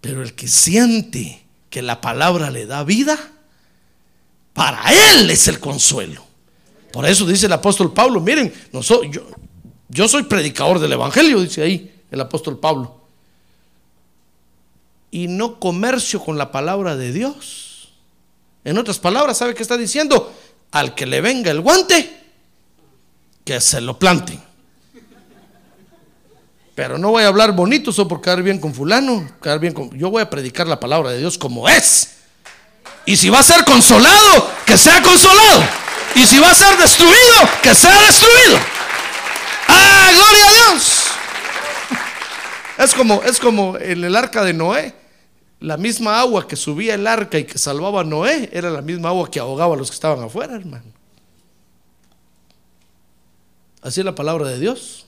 Speaker 2: Pero el que siente que la palabra le da vida, para él es el consuelo. Por eso dice el apóstol Pablo, miren, yo, yo soy predicador del Evangelio, dice ahí el apóstol Pablo. Y no comercio con la palabra de Dios. En otras palabras, ¿sabe qué está diciendo? Al que le venga el guante, que se lo plante. Pero no voy a hablar bonito solo por quedar bien con fulano, quedar bien con... Yo voy a predicar la palabra de Dios como es. Y si va a ser consolado, que sea consolado. Y si va a ser destruido, que sea destruido. ¡Ah, gloria a Dios! Es como, es como en el arca de Noé. La misma agua que subía el arca y que salvaba a Noé era la misma agua que ahogaba a los que estaban afuera, hermano. Así es la palabra de Dios.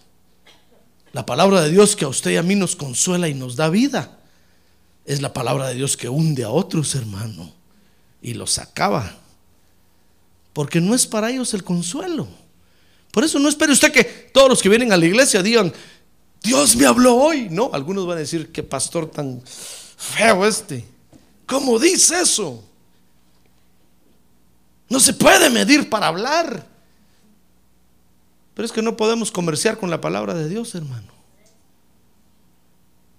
Speaker 2: La palabra de Dios que a usted y a mí nos consuela y nos da vida. Es la palabra de Dios que hunde a otros, hermano, y los acaba. Porque no es para ellos el consuelo. Por eso no espere usted que todos los que vienen a la iglesia digan, Dios me habló hoy. No, algunos van a decir, qué pastor tan feo este. ¿Cómo dice eso? No se puede medir para hablar. Pero es que no podemos comerciar con la palabra de Dios, hermano.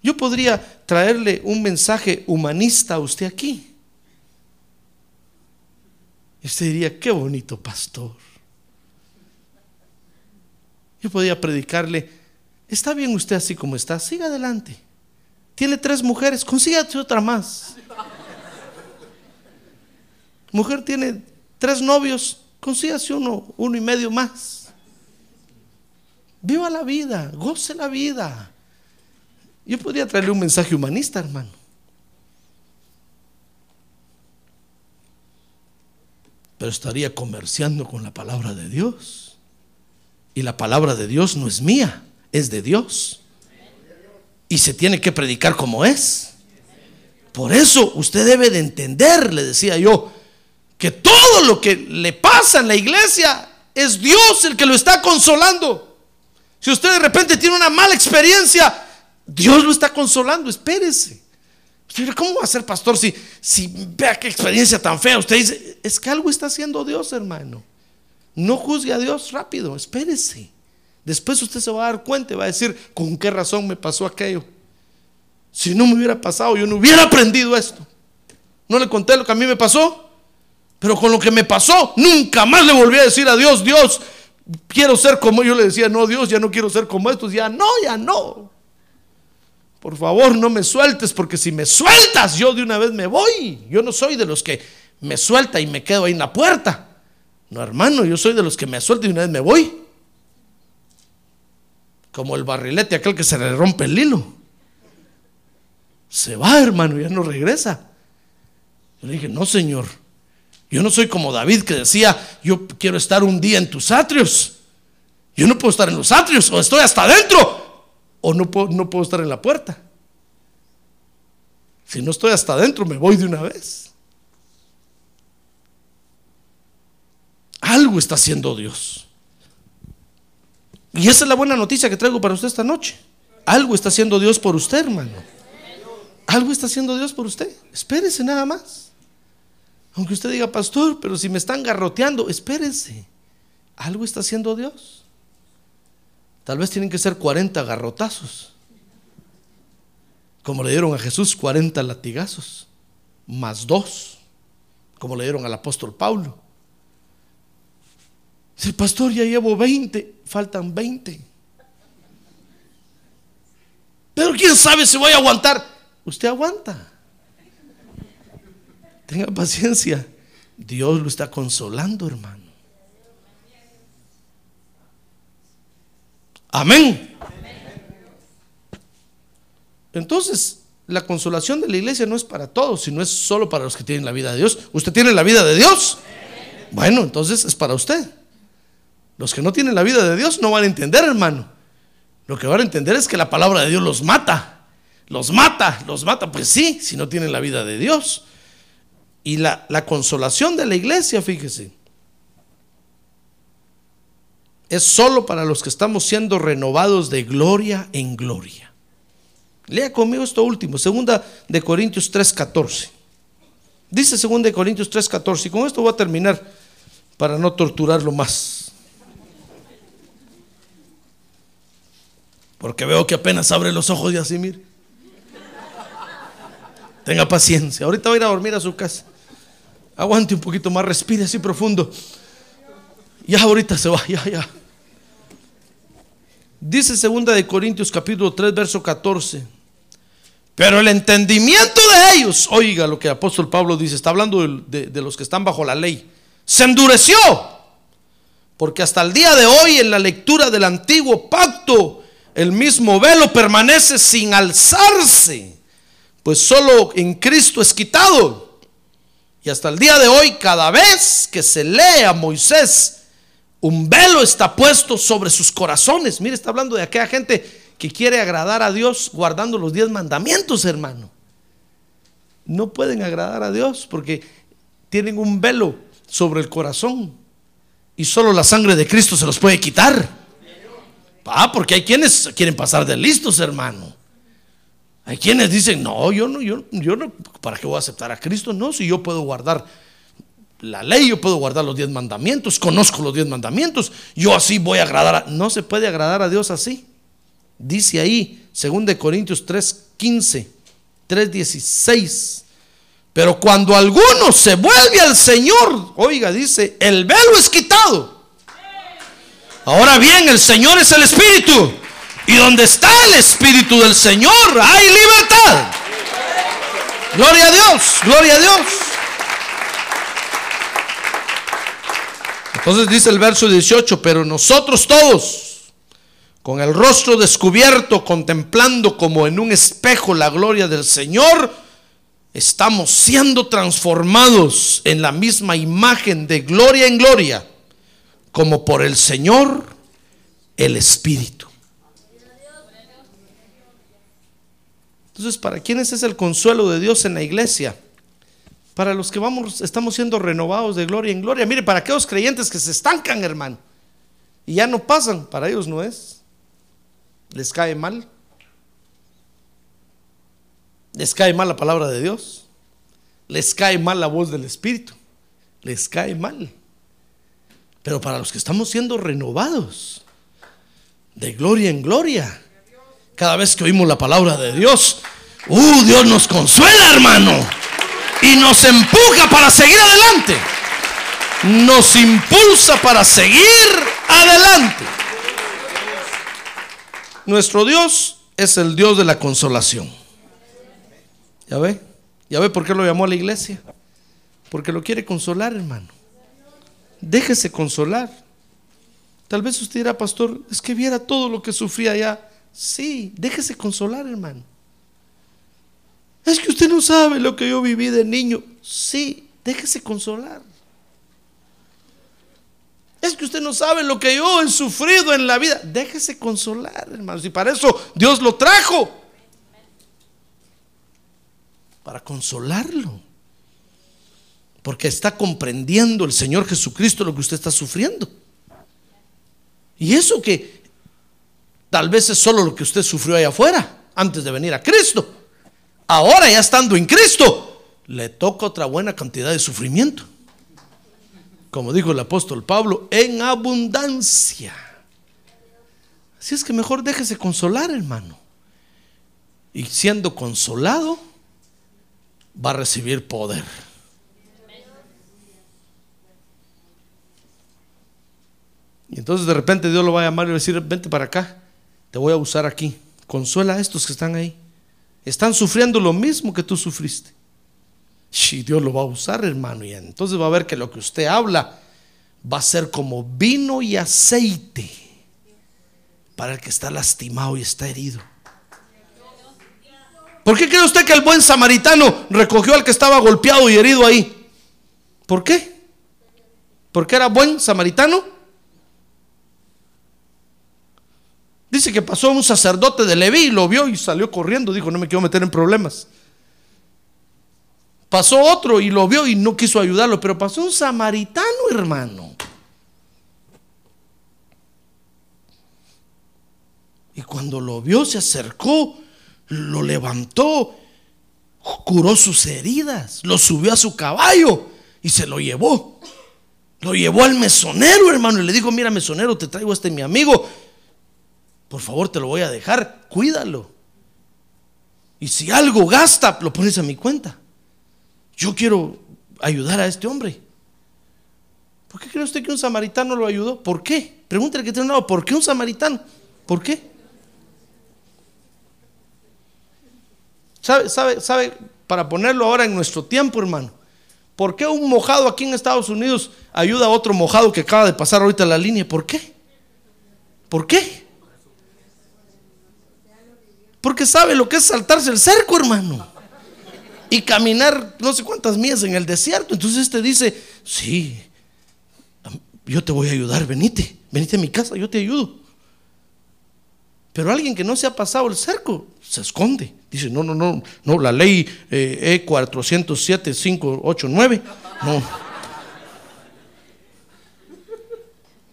Speaker 2: Yo podría traerle un mensaje humanista a usted aquí. Y usted diría, qué bonito pastor. Yo podría predicarle, está bien usted así como está, siga adelante. Tiene tres mujeres, consígate otra más. Mujer tiene tres novios, consígase uno, uno y medio más. Viva la vida, goce la vida. Yo podría traerle un mensaje humanista, hermano. Pero estaría comerciando con la palabra de Dios. Y la palabra de Dios no es mía, es de Dios. Y se tiene que predicar como es. Por eso usted debe de entender, le decía yo, que todo lo que le pasa en la iglesia es Dios el que lo está consolando. Si usted de repente tiene una mala experiencia, Dios lo está consolando, espérese. ¿cómo va a ser pastor si, si vea qué experiencia tan fea? Usted dice, es que algo está haciendo Dios, hermano. No juzgue a Dios rápido, espérese. Después usted se va a dar cuenta y va a decir, ¿con qué razón me pasó aquello? Si no me hubiera pasado, yo no hubiera aprendido esto. No le conté lo que a mí me pasó, pero con lo que me pasó, nunca más le volví a decir a Dios, Dios, quiero ser como yo le decía, no, Dios, ya no quiero ser como estos, ya no, ya no. Por favor, no me sueltes, porque si me sueltas, yo de una vez me voy. Yo no soy de los que me suelta y me quedo ahí en la puerta. No, hermano, yo soy de los que me suelta y una vez me voy. Como el barrilete, aquel que se le rompe el hilo. Se va, hermano, ya no regresa. Yo le dije, no, Señor. Yo no soy como David que decía, yo quiero estar un día en tus atrios. Yo no puedo estar en los atrios, o estoy hasta adentro, o no puedo, no puedo estar en la puerta. Si no estoy hasta adentro, me voy de una vez. Algo está haciendo Dios. Y esa es la buena noticia que traigo para usted esta noche. Algo está haciendo Dios por usted, hermano. Algo está haciendo Dios por usted. Espérese nada más. Aunque usted diga, pastor, pero si me están garroteando, espérese. Algo está haciendo Dios. Tal vez tienen que ser 40 garrotazos. Como le dieron a Jesús 40 latigazos, más dos, como le dieron al apóstol Pablo. Dice, pastor, ya llevo 20, faltan 20. Pero quién sabe si voy a aguantar. Usted aguanta. Tenga paciencia. Dios lo está consolando, hermano. Amén. Entonces, la consolación de la iglesia no es para todos, sino es solo para los que tienen la vida de Dios. ¿Usted tiene la vida de Dios? Bueno, entonces es para usted. Los que no tienen la vida de Dios no van a entender, hermano. Lo que van a entender es que la palabra de Dios los mata. Los mata, los mata. Pues sí, si no tienen la vida de Dios. Y la, la consolación de la iglesia, fíjese, es solo para los que estamos siendo renovados de gloria en gloria. Lea conmigo esto último, segunda de Corintios 3:14. Dice segunda de Corintios 3:14 y con esto voy a terminar para no torturarlo más. Porque veo que apenas abre los ojos y así, mire. Tenga paciencia. Ahorita va a ir a dormir a su casa. Aguante un poquito más, respire así profundo. Ya ahorita se va, ya, ya. Dice segunda de Corintios capítulo 3 verso 14. Pero el entendimiento de ellos, oiga lo que el apóstol Pablo dice, está hablando de, de- de los que están bajo la ley, se endureció. Porque hasta el día de hoy en la lectura del antiguo pacto, el mismo velo permanece sin alzarse, pues solo en Cristo es quitado. Y hasta el día de hoy, cada vez que se lee a Moisés, un velo está puesto sobre sus corazones. Mire, está hablando de aquella gente que quiere agradar a Dios guardando los diez mandamientos, hermano. No pueden agradar a Dios porque tienen un velo sobre el corazón y solo la sangre de Cristo se los puede quitar. Ah, porque hay quienes quieren pasar de listos, hermano. Hay quienes dicen, no, yo no, yo, yo no, ¿para qué voy a aceptar a Cristo? No, si yo puedo guardar la ley, yo puedo guardar los diez mandamientos, conozco los diez mandamientos, yo así voy a agradar. No se puede agradar a Dios así. Dice ahí, 2 de Corintios 3, 15, 3, 16. Pero cuando alguno se vuelve al Señor, oiga, dice, el velo es quitado. Ahora bien, el Señor es el Espíritu. Y donde está el Espíritu del Señor hay libertad. Gloria a Dios, gloria a Dios. Entonces dice el verso 18, pero nosotros todos, con el rostro descubierto, contemplando como en un espejo la gloria del Señor, estamos siendo transformados en la misma imagen de gloria en gloria, como por el Señor, el Espíritu. Entonces, ¿para quiénes es el consuelo de Dios en la iglesia? Para los que vamos, estamos siendo renovados de gloria en gloria. Mire, para aquellos creyentes que se estancan, hermano, y ya no pasan, para ellos no es. Les cae mal. Les cae mal la palabra de Dios. Les cae mal la voz del Espíritu. Les cae mal. Pero para los que estamos siendo renovados de gloria en gloria, cada vez que oímos la palabra de Dios, uh, Dios nos consuela, hermano, y nos empuja para seguir adelante. Nos impulsa para seguir adelante. Nuestro Dios es el Dios de la consolación. ¿Ya ve? ¿Ya ve por qué lo llamó a la iglesia? Porque lo quiere consolar, hermano. Déjese consolar. Tal vez usted dirá, pastor, es que viera todo lo que sufría allá. Sí, déjese consolar, hermano. Es que usted no sabe lo que yo viví de niño. Sí, déjese consolar. Es que usted no sabe lo que yo he sufrido en la vida. Déjese consolar, hermanos. Y para eso Dios lo trajo. Para consolarlo. Porque está comprendiendo el Señor Jesucristo lo que usted está sufriendo. Y eso que tal vez es solo lo que usted sufrió allá afuera, antes de venir a Cristo. Ahora ya estando en Cristo, le toca otra buena cantidad de sufrimiento. Como dijo el apóstol Pablo, en abundancia. Así es que mejor déjese consolar, hermano. Y siendo consolado, va a recibir poder. Y entonces de repente Dios lo va a llamar y va a decir, vente para acá, te voy a usar aquí. Consuela a estos que están ahí. Están sufriendo lo mismo que tú sufriste. Y Dios lo va a usar, hermano. Y entonces va a ver que lo que usted habla va a ser como vino y aceite para el que está lastimado y está herido. ¿Por qué cree usted que el buen samaritano recogió al que estaba golpeado y herido ahí? ¿Por qué? ¿Porque era buen samaritano? Dice que pasó un sacerdote de Leví y lo vio y salió corriendo. Dijo, no me quiero meter en problemas. Pasó otro y lo vio y no quiso ayudarlo, pero pasó un samaritano, hermano. Y cuando lo vio, se acercó, lo levantó, curó sus heridas, lo subió a su caballo y se lo llevó. Lo llevó al mesonero, hermano, y le dijo, mira, mesonero, te traigo a este mi amigo. Por favor, te lo voy a dejar, cuídalo. Y si algo gasta, lo pones a mi cuenta. Yo quiero ayudar a este hombre. ¿Por qué cree usted que un samaritano lo ayudó? ¿Por qué? Pregúntale que tiene un lado, ¿por qué un samaritano? ¿Por qué? ¿Sabe, sabe, sabe? Para ponerlo ahora en nuestro tiempo, hermano. ¿Por qué un mojado aquí en Estados Unidos ayuda a otro mojado que acaba de pasar ahorita la línea? ¿Por qué? ¿Por qué? Porque sabe lo que es saltarse el cerco, hermano. Y caminar no sé cuántas millas en el desierto. Entonces este dice, sí, yo te voy a ayudar, venite, venite a mi casa, yo te ayudo. Pero alguien que no se ha pasado el cerco se esconde. Dice, no, no, no, no, la ley eh, E407, 589, no.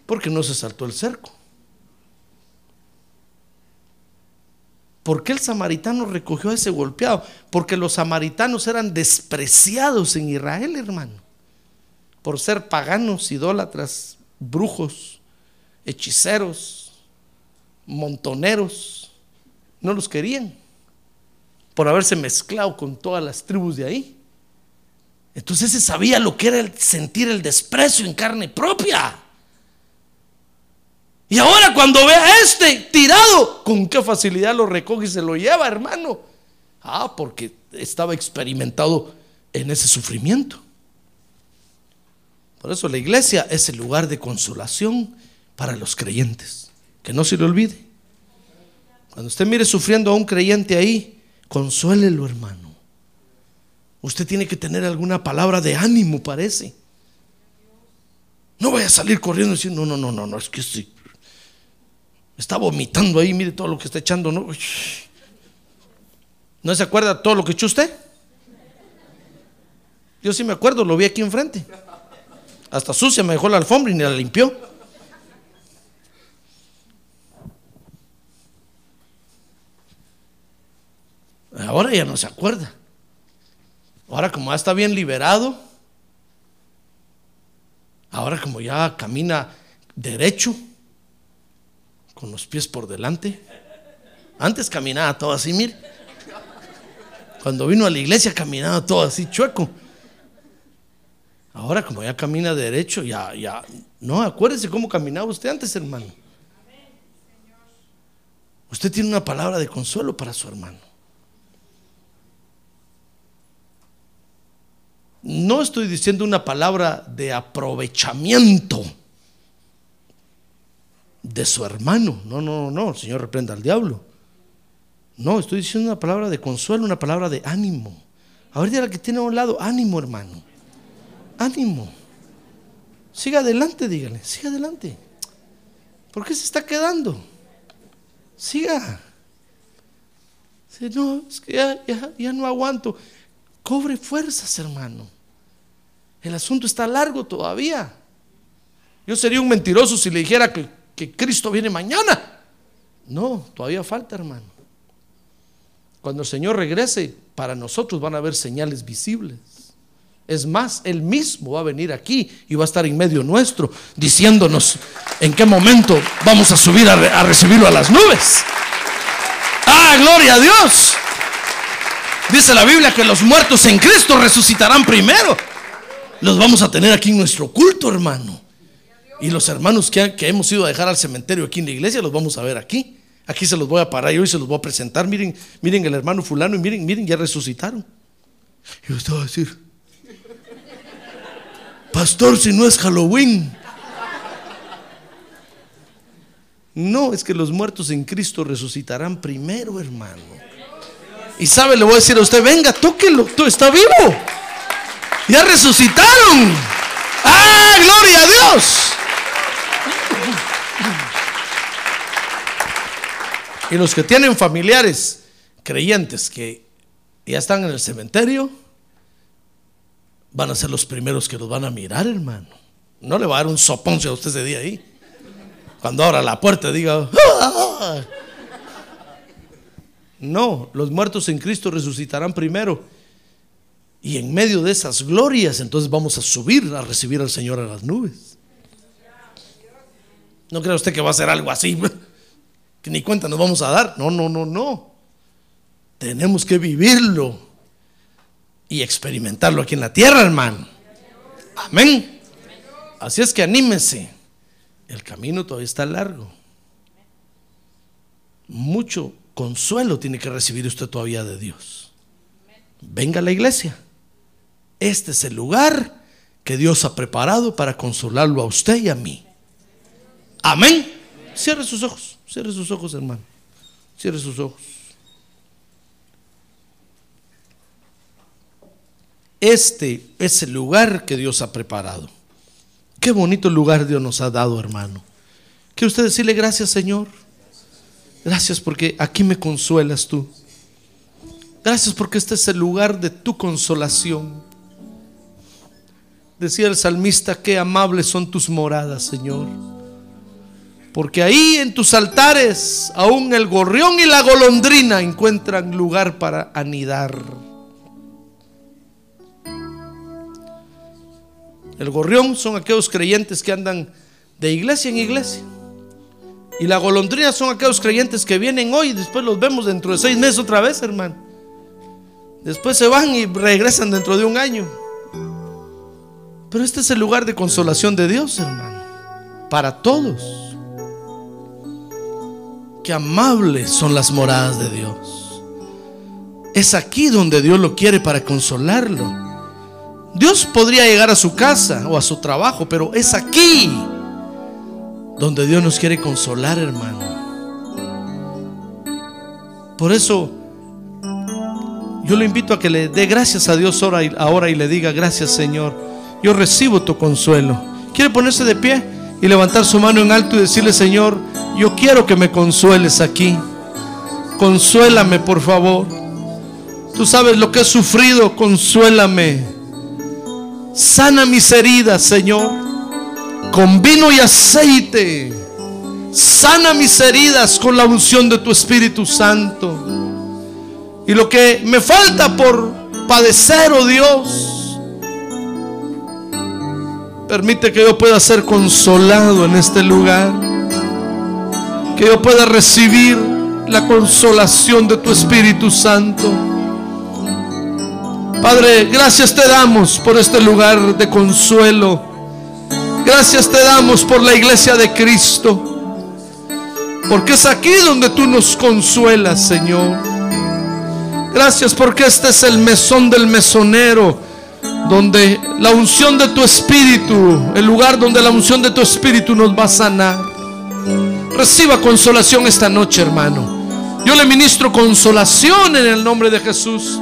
Speaker 2: Porque no se saltó el cerco. ¿Por qué el samaritano recogió a ese golpeado? Porque los samaritanos eran despreciados en Israel, hermano. Por ser paganos, idólatras, brujos, hechiceros, montoneros. No los querían. Por haberse mezclado con todas las tribus de ahí. Entonces se sabía lo que era sentir el desprecio en carne propia. Y ahora cuando ve a este tirado, con qué facilidad lo recoge y se lo lleva, hermano. Ah, porque estaba experimentado en ese sufrimiento. Por eso la iglesia es el lugar de consolación para los creyentes. Que no se le olvide. Cuando usted mire sufriendo a un creyente ahí, consuélelo, hermano. Usted tiene que tener alguna palabra de ánimo, parece. No vaya a salir corriendo y decir, no, no, no, no, no, es que sí. Está vomitando ahí, mire todo lo que está echando, ¿no? ¿No se acuerda todo lo que echó usted? Yo sí me acuerdo, lo vi aquí enfrente. Hasta sucia me dejó la alfombra y ni la limpió. Ahora ya no se acuerda. Ahora como ya está bien liberado, ahora como ya camina derecho, con los pies por delante. Antes caminaba todo así, mire. Cuando vino a la iglesia caminaba todo así chueco. Ahora como ya camina derecho, ya, ya. No, acuérdese cómo caminaba usted antes, hermano. Usted tiene una palabra de consuelo para su hermano. No estoy diciendo una palabra de aprovechamiento de su hermano. No, no, no, el Señor reprenda al diablo. No, estoy diciendo una palabra de consuelo, una palabra de ánimo. Ahorita la que tiene a un lado, ánimo, hermano. Ánimo. Siga adelante, dígale, siga adelante. ¿Por qué se está quedando? Siga. no, es que ya, ya, ya no aguanto. Cobre fuerzas, hermano. El asunto está largo todavía. Yo sería un mentiroso si le dijera que, que Cristo viene mañana. No, todavía falta, hermano. Cuando el Señor regrese, para nosotros van a haber señales visibles. Es más, Él mismo va a venir aquí y va a estar en medio nuestro, diciéndonos en qué momento vamos a subir a, re- a recibirlo a las nubes. ¡Ah, gloria a Dios! Dice la Biblia que los muertos en Cristo resucitarán primero. Los vamos a tener aquí en nuestro culto, hermano. Y los hermanos que, que hemos ido a dejar al cementerio aquí en la iglesia, los vamos a ver aquí. Aquí se los voy a parar y hoy se los voy a presentar. Miren, miren el hermano fulano y miren, miren, ya resucitaron. Y yo estaba a decir, pastor, si no es Halloween. No, es que los muertos en Cristo resucitarán primero, hermano. Y sabe, le voy a decir a usted, venga, tóquelo, tú está vivo. Ya resucitaron. ¡Ah, gloria a Dios! Y los que tienen familiares creyentes que ya están en el cementerio, van a ser los primeros que los van a mirar, hermano. No le va a dar un sopón si a usted ese día ahí. Cuando abra la puerta diga, "Ah". no, los muertos en Cristo resucitarán primero. Y en medio de esas glorias, entonces vamos a subir a recibir al Señor a las nubes. No crea usted que va a ser algo así, que ni cuenta nos vamos a dar. No, no, no, no. Tenemos que vivirlo y experimentarlo aquí en la tierra, hermano. Amén. Así es que anímese. El camino todavía está largo. Mucho consuelo tiene que recibir usted todavía de Dios. venga a la iglesia. Este es el lugar que Dios ha preparado para consolarlo a usted y a mí. Amén. Cierre sus ojos, cierre sus ojos, hermano. Cierre sus ojos. Este es el lugar que Dios ha preparado. Qué bonito lugar Dios nos ha dado, hermano. ¿Quiere usted decirle gracias, Señor? Gracias porque aquí me consuelas tú. Gracias porque este es el lugar de tu consolación. Decía el salmista, qué amables son tus moradas, Señor. Porque ahí en tus altares aún el gorrión y la golondrina encuentran lugar para anidar. El gorrión son aquellos creyentes que andan de iglesia en iglesia. Y la golondrina son aquellos creyentes que vienen hoy y después los vemos dentro de seis meses otra vez, hermano. Después se van y regresan dentro de un año. Pero este es el lugar de consolación de Dios, hermano. Para todos. Amables son las moradas de Dios. Es aquí donde Dios lo quiere para consolarlo. Dios podría llegar a su casa o a su trabajo, pero es aquí donde Dios nos quiere consolar, hermano. Por eso yo le invito a que le dé gracias a Dios ahora y, ahora y le diga, gracias Señor, yo recibo tu consuelo. ¿Quiere ponerse de pie y levantar su mano en alto y decirle, Señor, yo quiero que me consueles aquí? Consuélame, por favor. Tú sabes lo que he sufrido, consuélame. Sana mis heridas, Señor, con vino y aceite. Sana mis heridas con la unción de tu Espíritu Santo. Y lo que me falta por padecer, oh Dios, permite que yo pueda ser consolado en este lugar. Que yo pueda recibir la consolación de tu Espíritu Santo. Padre, gracias te damos por este lugar de consuelo. Gracias te damos por la iglesia de Cristo. Porque es aquí donde tú nos consuelas, Señor. Gracias porque este es el mesón del mesonero, donde la unción de tu espíritu, el lugar donde la unción de tu espíritu nos va a sanar. Reciba consolación esta noche, hermano. Yo le ministro consolación en el nombre de Jesús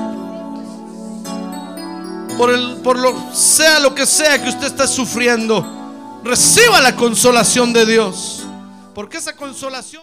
Speaker 2: por, el, por lo sea lo que sea que usted está sufriendo, reciba la consolación de Dios. Porque esa consolación...